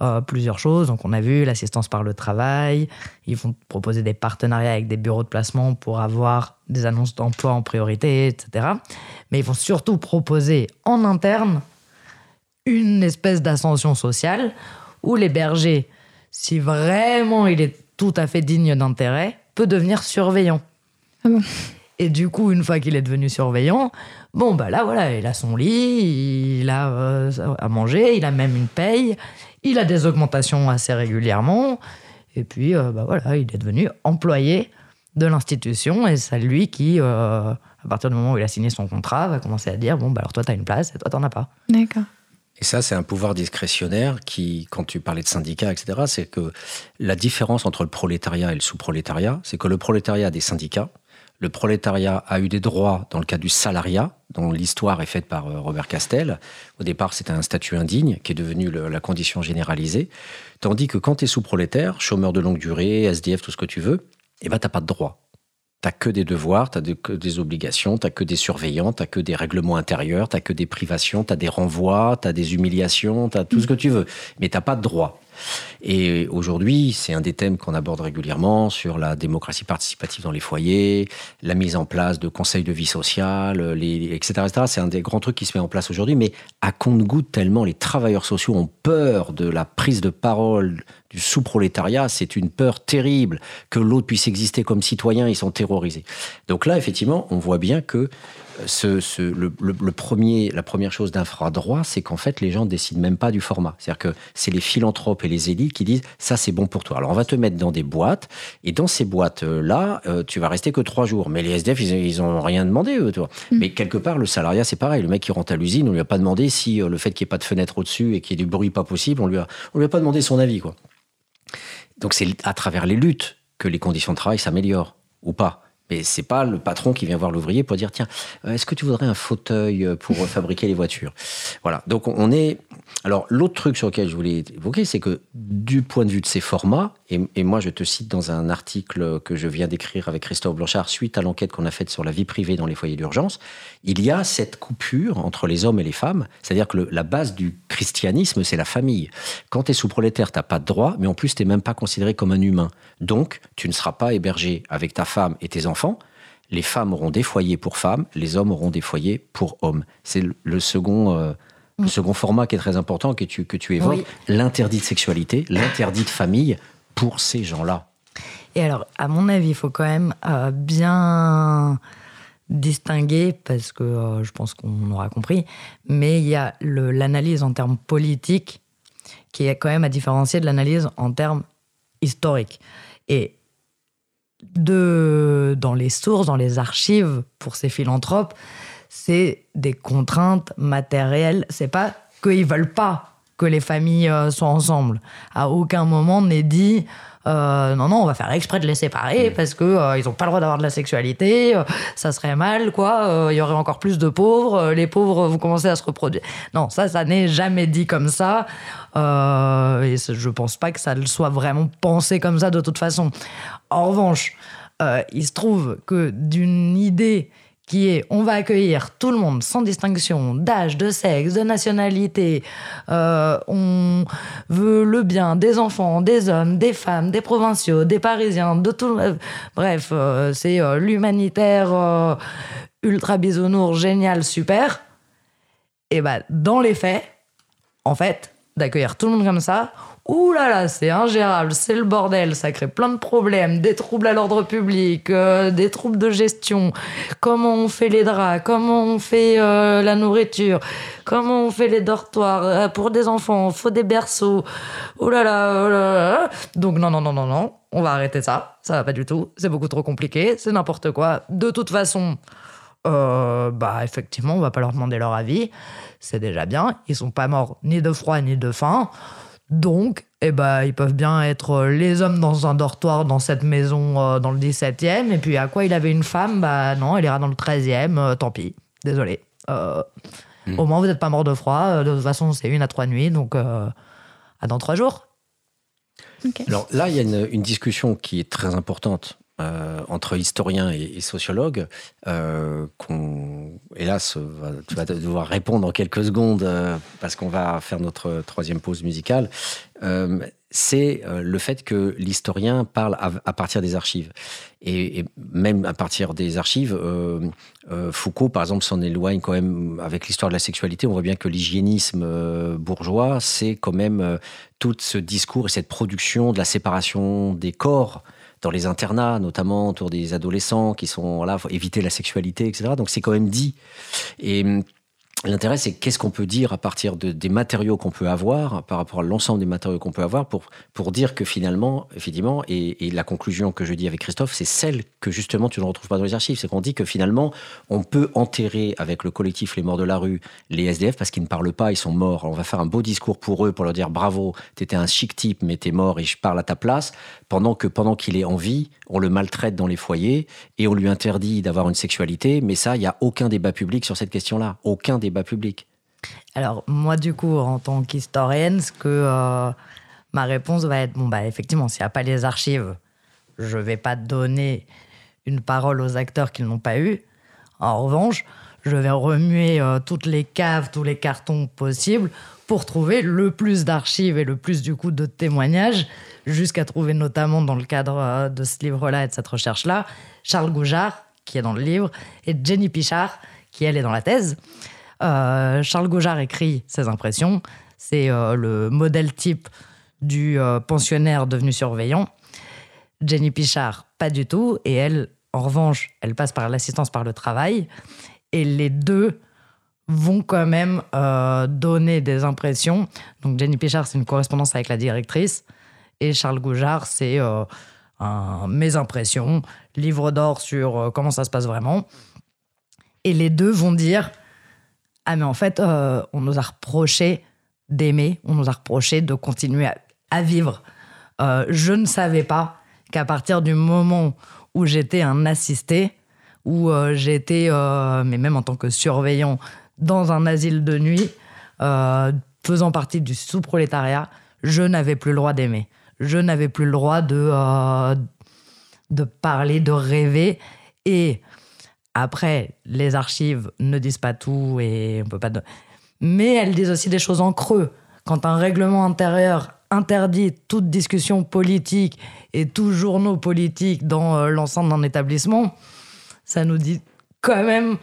euh, plusieurs choses. Donc, on a vu l'assistance par le travail. Ils vont proposer des partenariats avec des bureaux de placement pour avoir des annonces d'emploi en priorité, etc. Mais ils vont surtout proposer en interne une espèce d'ascension sociale où l'hébergé, si vraiment il est tout à fait digne d'intérêt, peut devenir surveillant. Ah bon? Et du coup, une fois qu'il est devenu surveillant, bon, bah là, voilà, il a son lit, il a euh, à manger, il a même une paye, il a des augmentations assez régulièrement. Et puis, euh, bah voilà, il est devenu employé de l'institution et c'est lui qui, euh, à partir du moment où il a signé son contrat, va commencer à dire bon, bah alors toi, tu as une place et toi, tu n'en as pas. D'accord. Et ça, c'est un pouvoir discrétionnaire qui, quand tu parlais de syndicats, etc., c'est que la différence entre le prolétariat et le sous-prolétariat, c'est que le prolétariat a des syndicats, le prolétariat a eu des droits dans le cas du salariat, dont l'histoire est faite par euh, Robert Castel. Au départ, c'était un statut indigne qui est devenu la condition généralisée. Tandis que quand tu es sous-prolétaire, chômeur de longue durée, SDF, tout ce que tu veux, eh ben, tu n'as pas de droits. T'as que des devoirs, t'as que des obligations, t'as que des surveillants, t'as que des règlements intérieurs, t'as que des privations, t'as des renvois, t'as des humiliations, t'as tout ce que tu veux. Mais t'as pas de droits. Et aujourd'hui, c'est un des thèmes qu'on aborde régulièrement sur la démocratie participative dans les foyers, la mise en place de conseils de vie sociale, etc. C'est un des grands trucs qui se met en place aujourd'hui, mais à compte-goutte tellement les travailleurs sociaux ont peur de la prise de parole du sous-prolétariat, c'est une peur terrible que l'autre puisse exister comme citoyen, ils sont terrorisés. Donc là, effectivement, on voit bien que ce, le, premier, la première chose d'infradroit, c'est qu'en fait, les gens ne décident même pas du format. C'est-à-dire que c'est les philanthropes et les élites qui disent ça, c'est bon pour toi. Alors, on va te mettre dans des boîtes, et dans ces boîtes-là, euh, tu vas rester que trois jours. Mais les SDF, ils n'ont rien demandé, eux, toi. Mm. Mais quelque part, le salariat, c'est pareil. Le mec qui rentre à l'usine, on lui a pas demandé si euh, le fait qu'il n'y ait pas de fenêtre au-dessus et qu'il y ait du bruit pas possible, on lui a, on lui a pas demandé son avis, quoi. Donc, c'est à travers les luttes que les conditions de travail s'améliorent, ou pas. Mais c'est pas le patron qui vient voir l'ouvrier pour dire tiens, euh, est-ce que tu voudrais un fauteuil euh, pour fabriquer les voitures? Voilà. Donc on est. Alors l'autre truc sur lequel je voulais évoquer, c'est que du point de vue de ces formats, et, moi je te cite dans un article que je viens d'écrire avec Christophe Blanchard suite à l'enquête qu'on a faite sur la vie privée dans les foyers d'urgence, il y a cette coupure entre les hommes et les femmes. C'est-à-dire que la base du christianisme, c'est la famille. Quand tu es sous prolétaire, tu n'as pas de droit, mais en plus tu n'es même pas considéré comme un humain. Donc tu ne seras pas hébergé avec ta femme et tes enfants les femmes auront des foyers pour femmes, les hommes auront des foyers pour hommes. C'est le second, euh, le mm. second format qui est très important, que tu, que tu évoques, l'interdit de sexualité, l'interdit de famille pour ces gens-là. Et alors, à mon avis, il faut quand même euh, bien distinguer, parce que euh, je pense qu'on aura compris, mais il y a l'analyse en termes politiques qui est quand même à différencier de l'analyse en termes historiques. Et de, dans les sources, dans les archives pour ces philanthropes, c'est des contraintes matérielles. C'est pas qu'ils veulent pas que les familles euh, soient ensemble. À aucun moment n'est dit euh, non, non, on va faire exprès de les séparer mmh. parce qu'ils euh, ils n'ont pas le droit d'avoir de la sexualité, ça serait mal, quoi. Il y aurait encore plus de pauvres, les pauvres vont commencer à se reproduire. Non, ça, ça n'est jamais dit comme ça. et je pense pas que ça soit vraiment pensé comme ça de toute façon. En revanche, il se trouve que d'une idée qui est on va accueillir tout le monde sans distinction d'âge, de sexe, de nationalité. Euh, on veut le bien des enfants, des hommes, des femmes, des provinciaux, des Parisiens, de tout. bref, euh, c'est euh, l'humanitaire ultra bisounours, génial, super. Et bah, dans les faits, en fait, d'accueillir tout le monde comme ça, Ouh là là, c'est ingérable, c'est le bordel, ça crée plein de problèmes, des troubles à l'ordre public, euh, des troubles de gestion, comment on fait les draps, comment on fait euh, la nourriture, comment on fait les dortoirs euh, pour des enfants, faut des berceaux. Ouh là là, là là. Donc non, non, non, non, non, on va arrêter ça, ça va pas du tout, c'est beaucoup trop compliqué, c'est n'importe quoi. De toute façon, bah effectivement, on va pas leur demander leur avis, c'est déjà bien, ils sont pas morts ni de froid ni de faim. Donc, eh ben, ils peuvent bien être euh, les hommes dans un dortoir dans cette maison euh, dans le 17e. Et puis, à quoi il avait une femme? Bah non, elle ira dans le 13e. Euh, tant pis. Désolé. Hmm. Au moins, vous n'êtes pas mort de froid. De toute façon, c'est une à trois nuits. Donc, à dans trois jours. Alors là, il y a une, discussion qui est très importante entre historiens et, sociologues, qu'on, hélas, tu vas devoir répondre en quelques secondes parce qu'on va faire notre troisième pause musicale. Euh, c'est euh, le fait que l'historien parle à, partir des archives. Et, même à partir des archives, euh, Foucault, par exemple, s'en éloigne quand même avec l'histoire de la sexualité. On voit bien que l'hygiénisme bourgeois, c'est quand même tout ce discours et cette production de la séparation des corps dans les internats, notamment autour des adolescents qui sont là, faut éviter la sexualité, etc. Donc c'est quand même dit. L'intérêt, c'est qu'est-ce qu'on peut dire à partir de, des matériaux qu'on peut avoir, par rapport à l'ensemble des matériaux qu'on peut avoir, pour, pour dire que finalement, effectivement, et, et, la conclusion que je dis avec Christophe, c'est celle que justement tu ne retrouves pas dans les archives. C'est qu'on dit que finalement, on peut enterrer avec le collectif Les Morts de la rue les SDF parce qu'ils ne parlent pas, ils sont morts. on va faire un beau discours pour eux, pour leur dire bravo, t'étais un chic type, mais t'es mort et je parle à ta place, pendant que pendant qu'il est en vie, on le maltraite dans les foyers et on lui interdit d'avoir une sexualité. Mais ça, il n'y a aucun débat public sur cette question-là. Aucun débat public. Alors, moi, du coup, en tant qu'historienne, ce que euh, ma réponse va être bon, bah, effectivement, s'il n'y a pas les archives, je vais pas donner une parole aux acteurs qu'ils n'ont pas eu. En revanche, je vais remuer euh, toutes les caves, tous les cartons possibles pour trouver le plus d'archives et le plus du coup de témoignages jusqu'à trouver notamment dans le cadre euh, de ce livre-là et de cette recherche-là, Charles Goujard, qui est dans le livre, et Jenny Pichard, qui elle est dans la thèse. Euh, Charles Goujard écrit ses impressions. C'est euh, le modèle type du pensionnaire devenu surveillant. Jenny Pichard, pas du tout. Et elle, en revanche, elle passe par l'assistance par le travail. Et les deux vont quand même donner des impressions. Donc Jenny Pichard, c'est une correspondance avec la directrice. Et Charles Goujard, c'est euh, mes impressions, livre d'or sur euh, comment ça se passe vraiment. Et les deux vont dire Ah, mais en fait, euh, on nous a reproché d'aimer, on nous a reproché de continuer à, vivre. je ne savais pas qu'à partir du moment où j'étais un assisté, où euh, j'étais, euh, mais même en tant que surveillant, dans un asile de nuit, euh, faisant partie du sous-prolétariat, je n'avais plus le droit d'aimer. Je n'avais plus le droit de, euh, de parler, de rêver. Et après, les archives ne disent pas tout et on peut pas. Mais elles disent aussi des choses en creux. Quand un règlement intérieur interdit toute discussion politique et tous journaux politiques dans euh, l'ensemble d'un établissement, ça nous dit quand même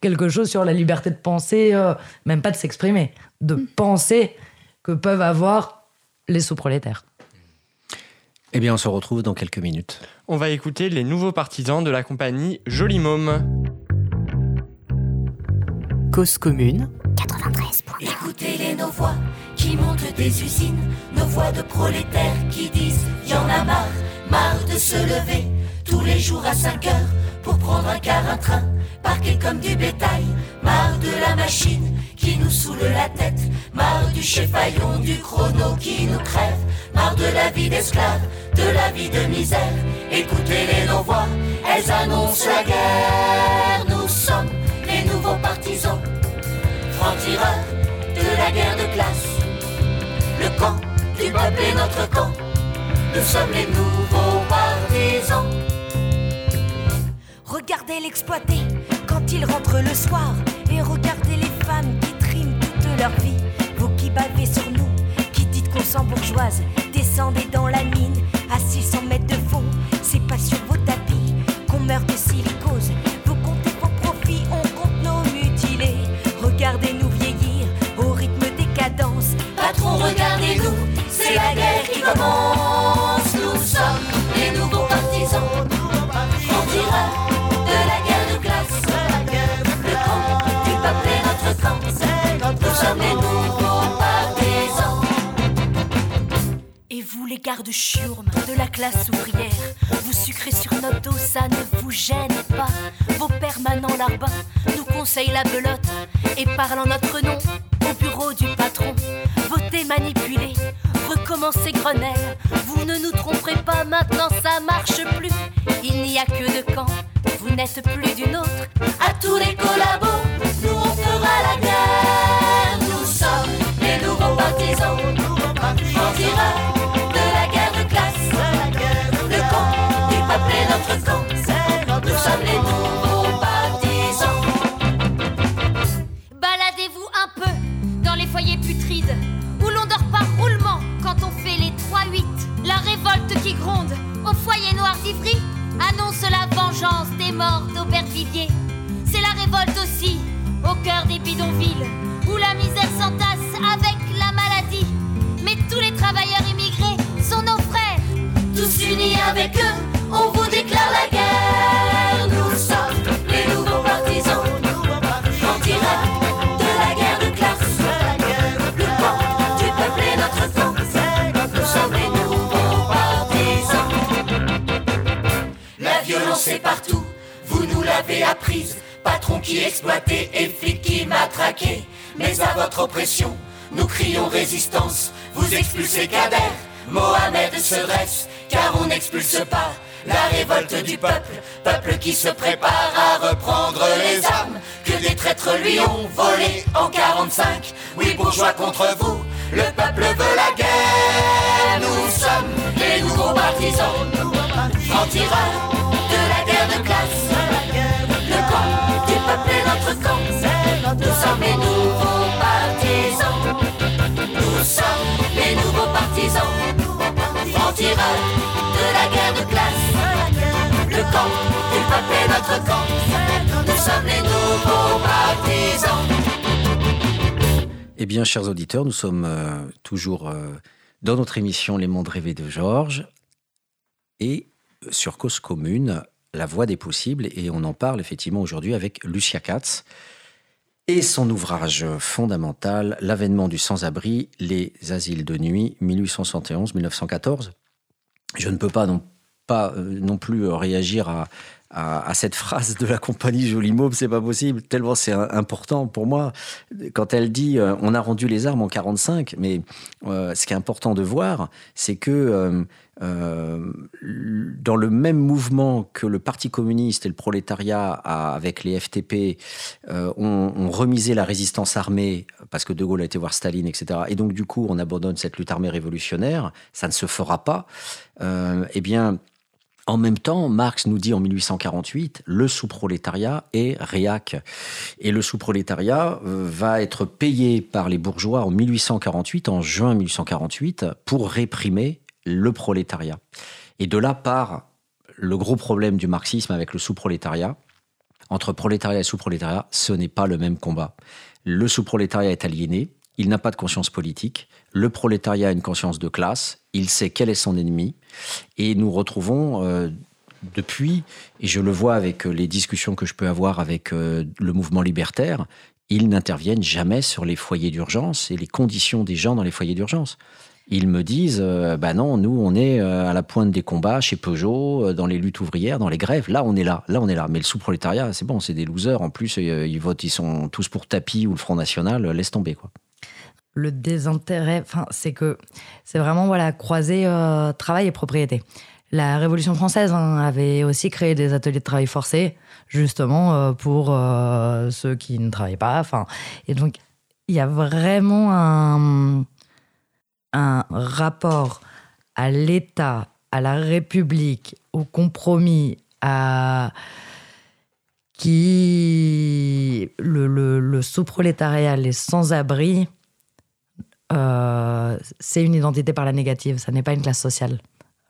quelque chose sur la liberté de penser, euh, même pas de s'exprimer, de penser que peuvent avoir les sous-prolétaires. Eh bien, on se retrouve dans quelques minutes. On va écouter les nouveaux partisans de la compagnie Joli Môme. Cause commune, Écoutez-les nos voix qui montent des usines, nos voix de prolétaires qui disent y en a marre, marre de se lever tous les jours à 5 heures pour prendre un car, un train, parqué comme du bétail, marre de la machine qui nous saoule la tête, marre du chef-faillon, du chrono qui nous crève, marre de la vie d'esclave, de la vie de misère. Écoutez-les nos voix, elles annoncent la guerre, nous sommes les nouveaux partisans francs-tireurs de la guerre de classe. Le camp du peuple est notre camp. Nous sommes les nouveaux partisans. Regardez l'exploité quand il rentre le soir. Et regardez les femmes qui vie. Vous qui bavez sur nous, qui dites qu'on s'en bourgeoise. Descendez dans la mine à 600 mètres de fond. C'est pas sur vos tapis qu'on meurt de silicose. Vous comptez vos profits, on compte nos mutilés. Regardez-nous vieillir au rythme des cadences. Patron, regardez-nous, c'est la guerre qui commence. Chiourmes de la classe ouvrière, vous sucrez sur notre dos, ça ne vous gêne pas. Vos permanents larbins nous conseillent la belote et parlent en notre nom au bureau du patron. Votez manipulé, recommencez Grenelle. Vous ne nous tromperez pas, maintenant ça marche plus. Il n'y a que deux camps, vous n'êtes plus d'une autre. À tous les collabos, qui gronde au foyer noir d'Ivry annonce la vengeance des morts d'Aubervilliers. C'est la révolte aussi au cœur des bidonvilles où la misère s'entasse avec la maladie. Mais tous les travailleurs immigrés sont nos frères. Tous unis avec eux, on vous déclare la guerre. Qui exploitait et flic qui matraquait. Mais à votre oppression, nous crions résistance. Vous expulsez Kader, Mohamed se dresse, car on n'expulse pas la révolte du peuple, peuple qui se prépare à reprendre les armes que des traîtres lui ont volé en 45. Oui, bourgeois contre vous, le peuple veut la guerre. Nous sommes les nouveaux partisans, francs-tireurs de Francs-tireurs de la guerre de classe. Le camp du peuple est notre camp. Nous sommes les nouveaux partisans. Eh bien, chers auditeurs, nous sommes euh, toujours euh, dans notre émission Les mondes rêvés de Georges et sur Cause Commune, La voie des possibles. Et on en parle effectivement aujourd'hui avec Lucia Katz et son ouvrage fondamental, L'avènement du sans-abri, les asiles de nuit, 1871-1914. Je ne peux pas non, pas, euh, non plus euh, réagir à, à, cette phrase de la compagnie Joli Môme, c'est pas possible, tellement c'est important pour moi. Quand elle dit euh, on a rendu les armes en 45, mais euh, ce qui est important de voir, c'est que euh, dans le même mouvement que le Parti communiste et le prolétariat, avec les FTP, ont, ont, remisé la résistance armée, parce que De Gaulle a été voir Staline, etc. Et donc, du coup, on abandonne cette lutte armée révolutionnaire, ça ne se fera pas. eh bien, en même temps, Marx nous dit en 1848, le sous-prolétariat est réac. Et le sous-prolétariat euh, va être payé par les bourgeois en 1848, en juin 1848, pour réprimer le prolétariat. Et de là part le gros problème du marxisme avec le sous-prolétariat. Entre prolétariat et sous-prolétariat, ce n'est pas le même combat. Le sous-prolétariat est aliéné, il n'a pas de conscience politique, le prolétariat a une conscience de classe, il sait quel est son ennemi, et nous retrouvons euh, depuis, et je le vois avec euh, les discussions que je peux avoir avec euh, le mouvement libertaire, ils n'interviennent jamais sur les foyers d'urgence et les conditions des gens dans les foyers d'urgence. Ils me disent, bah non, nous on est à la pointe des combats chez Peugeot, dans les luttes ouvrières, dans les grèves. Là on est là, là on est là. Mais le sous-prolétariat, c'est bon, c'est des losers. En plus, ils votent, ils sont tous pour tapis ou le Front National. Laisse tomber quoi le désintérêt, enfin, c'est que c'est vraiment voilà croiser euh, travail et propriété. La Révolution française hein, avait aussi créé des ateliers de travail forcé, justement euh, pour euh, ceux qui ne travaillent pas. Enfin, et donc il y a vraiment un, un rapport à l'État, à la République, au compromis, à qui le, le, le sous-prolétariat, les sans-abri, euh, c'est une identité par la négative, ça n'est pas une classe sociale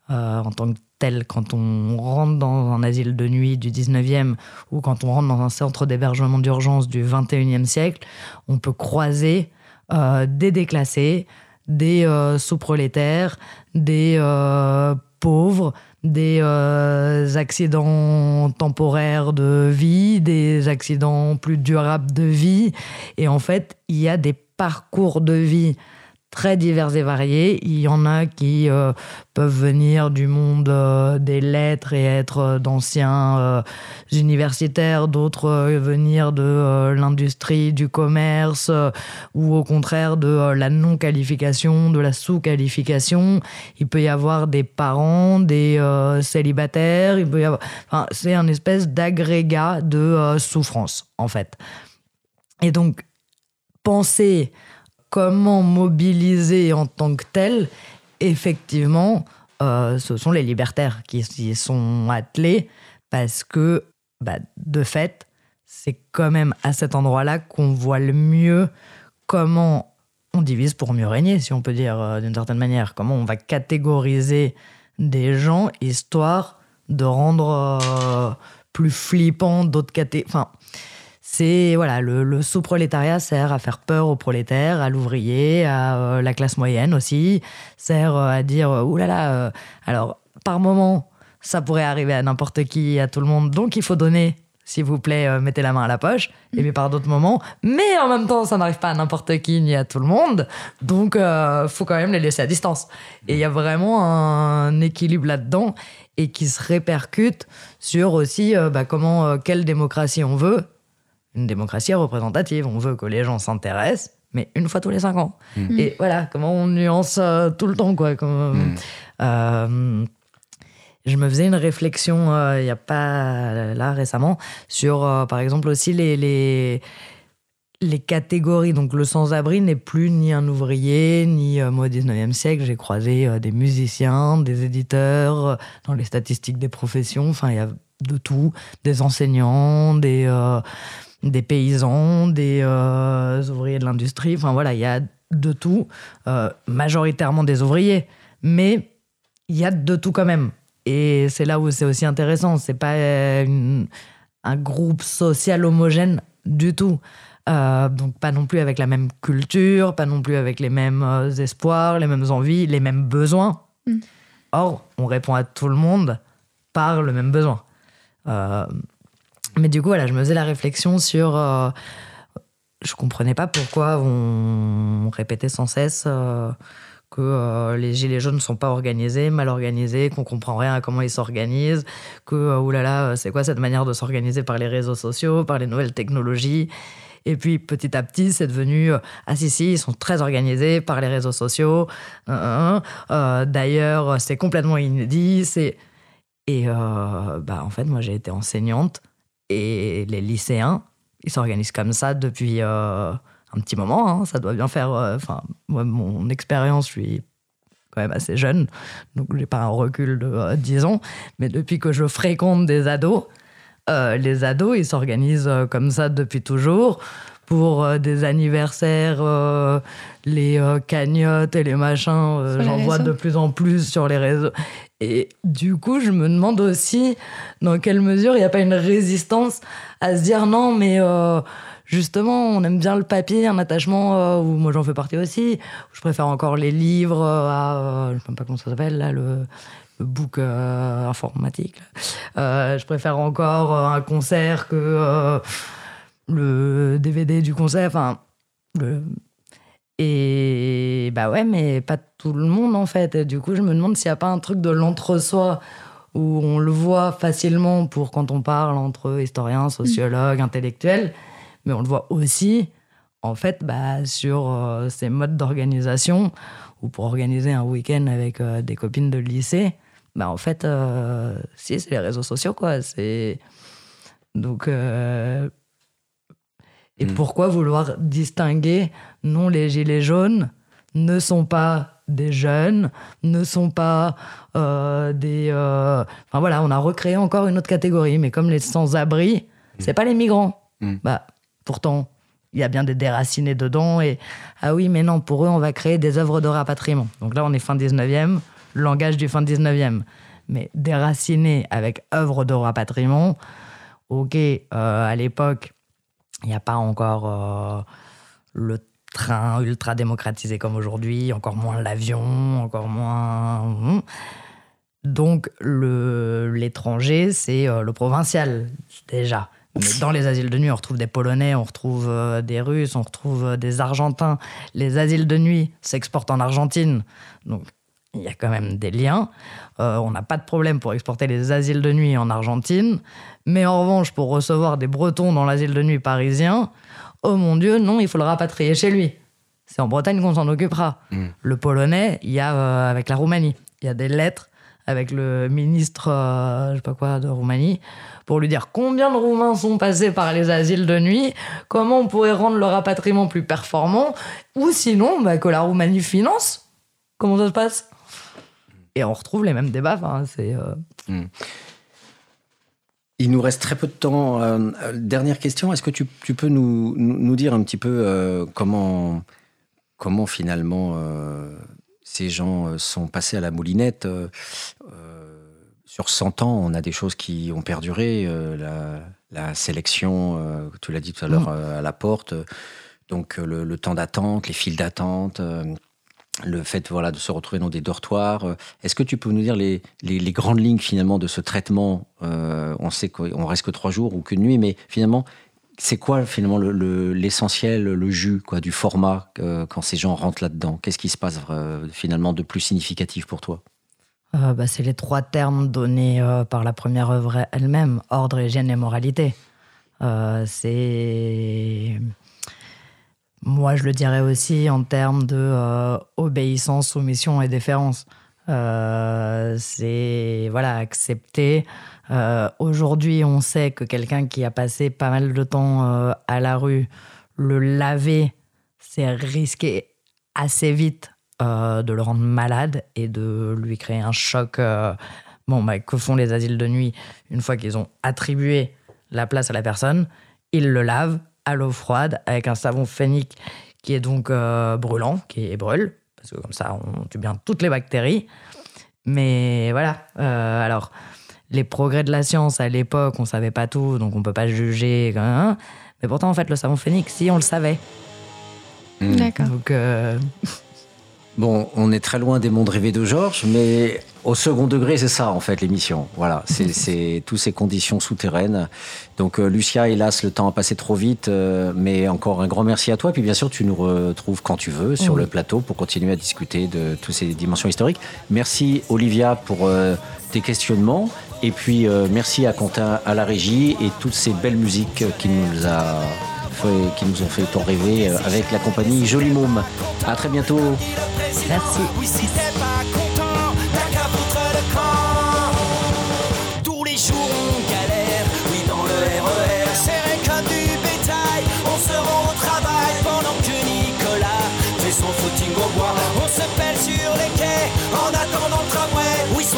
euh, en tant que telle. Quand on rentre dans un asile de nuit du 19e ou quand on rentre dans un centre d'hébergement d'urgence du 21e siècle, on peut croiser euh, des déclassés, des sous-prolétaires, des pauvres, des accidents temporaires de vie, des accidents plus durables de vie. Et en fait, il y a des parcours de vie très divers et variés. Il y en a qui euh, peuvent venir du monde euh, des lettres et être euh, d'anciens universitaires, d'autres venir de l'industrie, du commerce, ou au contraire de la non-qualification, de la sous-qualification. Il peut y avoir des parents, des célibataires, il peut y avoir... Enfin, c'est un espèce d'agrégat de souffrance, en fait. Et donc, penser comment mobiliser en tant que tel, effectivement, euh, ce sont les libertaires qui s'y sont attelés parce que, bah, de fait, c'est quand même à cet endroit-là qu'on voit le mieux comment on divise pour mieux régner, si on peut dire euh, d'une certaine manière. Comment on va catégoriser des gens histoire de rendre euh, plus flippant d'autres catégories. C'est voilà, le, sous-prolétariat sert à faire peur aux prolétaires, à l'ouvrier, à euh, la classe moyenne aussi, sert euh, à dire euh, oulala, là là, alors par moment ça pourrait arriver à n'importe qui, à tout le monde, donc il faut donner. S'il vous plaît, mettez la main à la poche. Et puis par d'autres moments, mais en même temps, ça n'arrive pas à n'importe qui ni à tout le monde. Donc, il faut quand même les laisser à distance. Et il y a vraiment un équilibre là-dedans et qui se répercute sur aussi bah, comment, quelle démocratie on veut une démocratie représentative. On veut que les gens s'intéressent, mais une fois tous les cinq ans. Mm. Et voilà, comment on nuance euh, tout le temps, quoi. Comme, mm. euh, je me faisais une réflexion euh, il n'y a pas là récemment sur, par exemple, aussi les, les, les, catégories. Donc, le sans-abri n'est plus ni un ouvrier, ni moi au 19e siècle. J'ai croisé des musiciens, des éditeurs, dans les statistiques des professions. Enfin, il y a de tout, des enseignants, des des paysans, des euh, ouvriers de l'industrie. Enfin voilà, il y a de tout, euh, majoritairement des ouvriers, mais il y a de tout quand même. Et c'est là où c'est aussi intéressant. C'est pas un groupe social homogène du tout. Euh, donc pas non plus avec la même culture, pas non plus avec les mêmes espoirs, les mêmes envies, les mêmes besoins. Mm. Or, on répond à tout le monde par le même besoin. Mais du coup, voilà, je me faisais la réflexion sur. Euh, je comprenais pas pourquoi on répétait sans cesse euh, que euh, les gilets jaunes ne sont pas organisés, mal organisés, qu'on comprend rien à comment ils s'organisent, que euh, oulala, c'est quoi cette manière de s'organiser par les réseaux sociaux, par les nouvelles technologies? Et puis petit à petit, c'est devenu ah si si, ils sont très organisés par les réseaux sociaux. Euh, euh, D'ailleurs, c'est complètement inédit. C'est et bah en fait, moi j'ai été enseignante et les lycéens, ils s'organisent comme ça depuis un petit moment. Hein, ça doit bien faire. Enfin, moi, mon expérience, je suis quand même assez jeune, donc j'ai pas un recul de euh, 10 ans. Mais depuis que je fréquente des ados, euh, les ados, ils s'organisent euh, comme ça depuis toujours pour euh, des anniversaires, euh, les euh, cagnottes et les machins. euh, J'en vois de plus en plus sur les réseaux. Et du coup, je me demande aussi dans quelle mesure il n'y a pas une résistance à se dire non, mais justement, on aime bien le papier, un attachement où moi j'en fais partie aussi. Je préfère encore les livres à. je ne sais même pas comment ça s'appelle là, le, book euh, informatique. Euh, je préfère encore un concert que euh, le DVD du concert. Enfin, le. Et bah ouais, mais pas tout le monde en fait. Et du coup, je me demande s'il n'y a pas un truc de l'entre-soi où on le voit facilement pour quand on parle entre historiens, sociologues, intellectuels, mais on le voit aussi en fait bah, sur euh, ces modes d'organisation ou pour organiser un week-end avec euh, des copines de lycée. Bah en fait, euh, si, c'est les réseaux sociaux, quoi. C'est. Donc. Et Mm. pourquoi vouloir distinguer Non, les gilets jaunes ne sont pas des jeunes, ne sont pas euh, des. euh, Enfin voilà, on a recréé encore une autre catégorie, mais comme les sans-abri, c'est pas les migrants. Mm. Bah, pourtant, il y a bien des déracinés dedans. Et ah oui, mais non, pour eux, on va créer des œuvres de rapatriement. Donc là, on est fin 19e, langage du fin 19e. Mais déracinés avec œuvres de rapatriement, ok, euh, à l'époque, il n'y a pas encore euh, le train ultra démocratisé comme aujourd'hui, encore moins l'avion, encore moins. hmm. Donc l'étranger, c'est euh, le provincial, déjà. Mais dans les asiles de nuit, on retrouve des Polonais, on retrouve euh, des Russes, on retrouve des Argentins. Les asiles de nuit s'exportent en Argentine. Donc il y a quand même des liens. Euh, on n'a pas de problème pour exporter les asiles de nuit en Argentine. Mais en revanche, pour recevoir des Bretons dans l'asile de nuit parisien, oh mon Dieu, non, il faut le rapatrier chez lui. C'est en Bretagne qu'on s'en occupera. Le polonais, il y a euh, avec la Roumanie. Il y a des lettres avec le ministre, euh, je sais pas quoi, de Roumanie, pour lui dire combien de Roumains sont passés par les asiles de nuit, comment on pourrait rendre le rapatriement plus performant, ou sinon bah, que la Roumanie finance. Comment ça se passe? Et on retrouve les mêmes débats. Enfin, c'est euh, Il nous reste très peu de temps. Euh, euh, dernière question, est-ce que tu, tu peux nous, nous, dire un petit peu euh, comment, comment finalement euh, ces gens sont passés à la moulinette Sur 100 ans, on a des choses qui ont perduré. la, la sélection, tu l'as dit tout à l'heure, euh, à la porte. donc le, le temps d'attente, les files d'attente. Le fait voilà, de se retrouver dans des dortoirs. euh, Est-ce que tu peux nous dire les, les, grandes lignes finalement de ce traitement euh, On sait qu'on reste que trois jours ou qu'une nuit, mais finalement, c'est quoi finalement le- le- l'essentiel, le, jus quoi, du format euh, quand ces gens rentrent là-dedans? Qu'est-ce qui se passe finalement de plus significatif pour toi? Bah, c'est les trois termes donnés par la première œuvre elle-même, ordre, hygiène et moralité. C'est... Moi, je le dirais aussi en termes de euh, obéissance, soumission et déférence. Euh, c'est voilà accepter. Euh, Aujourd'hui, on sait que quelqu'un qui a passé pas mal de temps à la rue, le laver, c'est risqué assez vite de le rendre malade et de lui créer un choc. Bon, bah, que font les asiles de nuit une fois qu'ils ont attribué la place à la personne? Ils le lavent à l'eau froide avec un savon phénique qui est donc euh, brûlant, qui brûle, parce que comme ça, on tue bien toutes les bactéries. Mais voilà. euh, alors, les progrès de la science à l'époque, on savait pas tout, donc on peut pas juger. hein. Mais pourtant, en fait, le savon phénique, si, on le savait. D'accord. Donc, euh, Bon, on est très loin des mondes rêvés de Georges, mais Au second degré, c'est ça en fait l'émission. Voilà, c'est toutes ces conditions souterraines. Donc euh, Lucia, hélas, le temps a passé trop vite, euh, mais encore un grand merci à toi. Puis bien sûr, tu nous retrouves quand tu veux sur le plateau pour continuer à discuter de toutes ces dimensions historiques. Merci Olivia pour euh, tes questionnements. Et puis merci à Quentin à la régie et toutes ces belles musiques qui nous a qui nous ont fait tant rêver avec la compagnie Jolie Môme. À très bientôt. Merci.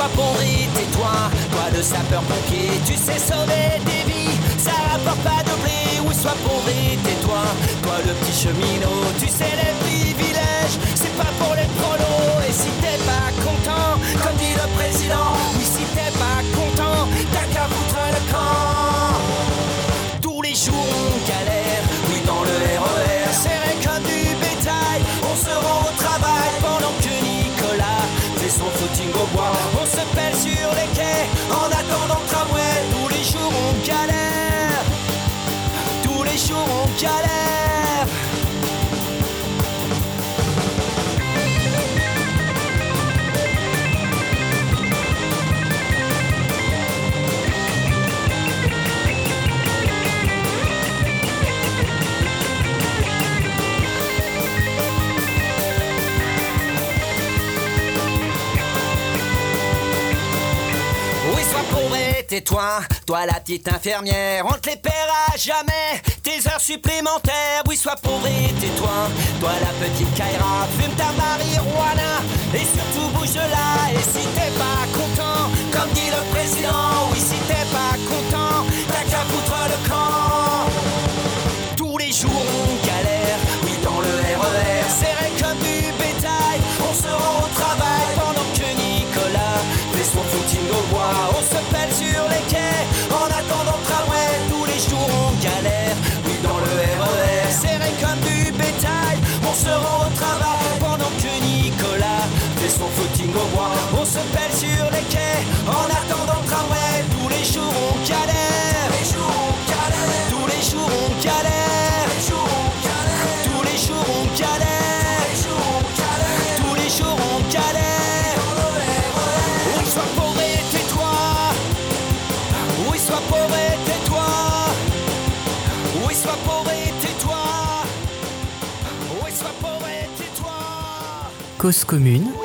Pourri, tais-toi, toi. Le sapeur-pompier, tu sais sauver des vies, ça rapporte pas de blé, oui sois pourri, tais-toi, toi le petit cheminot, tu sais les privilèges, c'est pas pour les prolos, et si t'es pas content, comme dit le président, oui si t'es pas content, t'as qu'à foutre le camp. Tous les jours on galère, oui dans le RER, serré comme du bétail, on se rend au travail pendant que Nicolas fait son footing au bois. Tais-toi, toi la petite infirmière, on te les paiera jamais, tes heures supplémentaires, oui sois pauvre et tais-toi, toi la petite Kaira, fume ta marijuana, et surtout bouge là, et si t'es pas content, comme dit le président, oui si t'es pas content, t'as qu'à foutre le camp. Tous les jours on galère, oui dans le RER, serré comme du bétail, on se rend au travail pendant que Nicolas fait son footing au bois, on se se pèle sur les quais, en attendant le tramway, tous les jours on galère, tous les jours on galère, tous les jours on galère, tous les jours on galère, tous les jours on galère, oui sois pauvre et tais-toi, oui sois pauvre et tais-toi, oui sois pauvre et tais-toi, oui sois pauvre et tais-toi. Cause commune.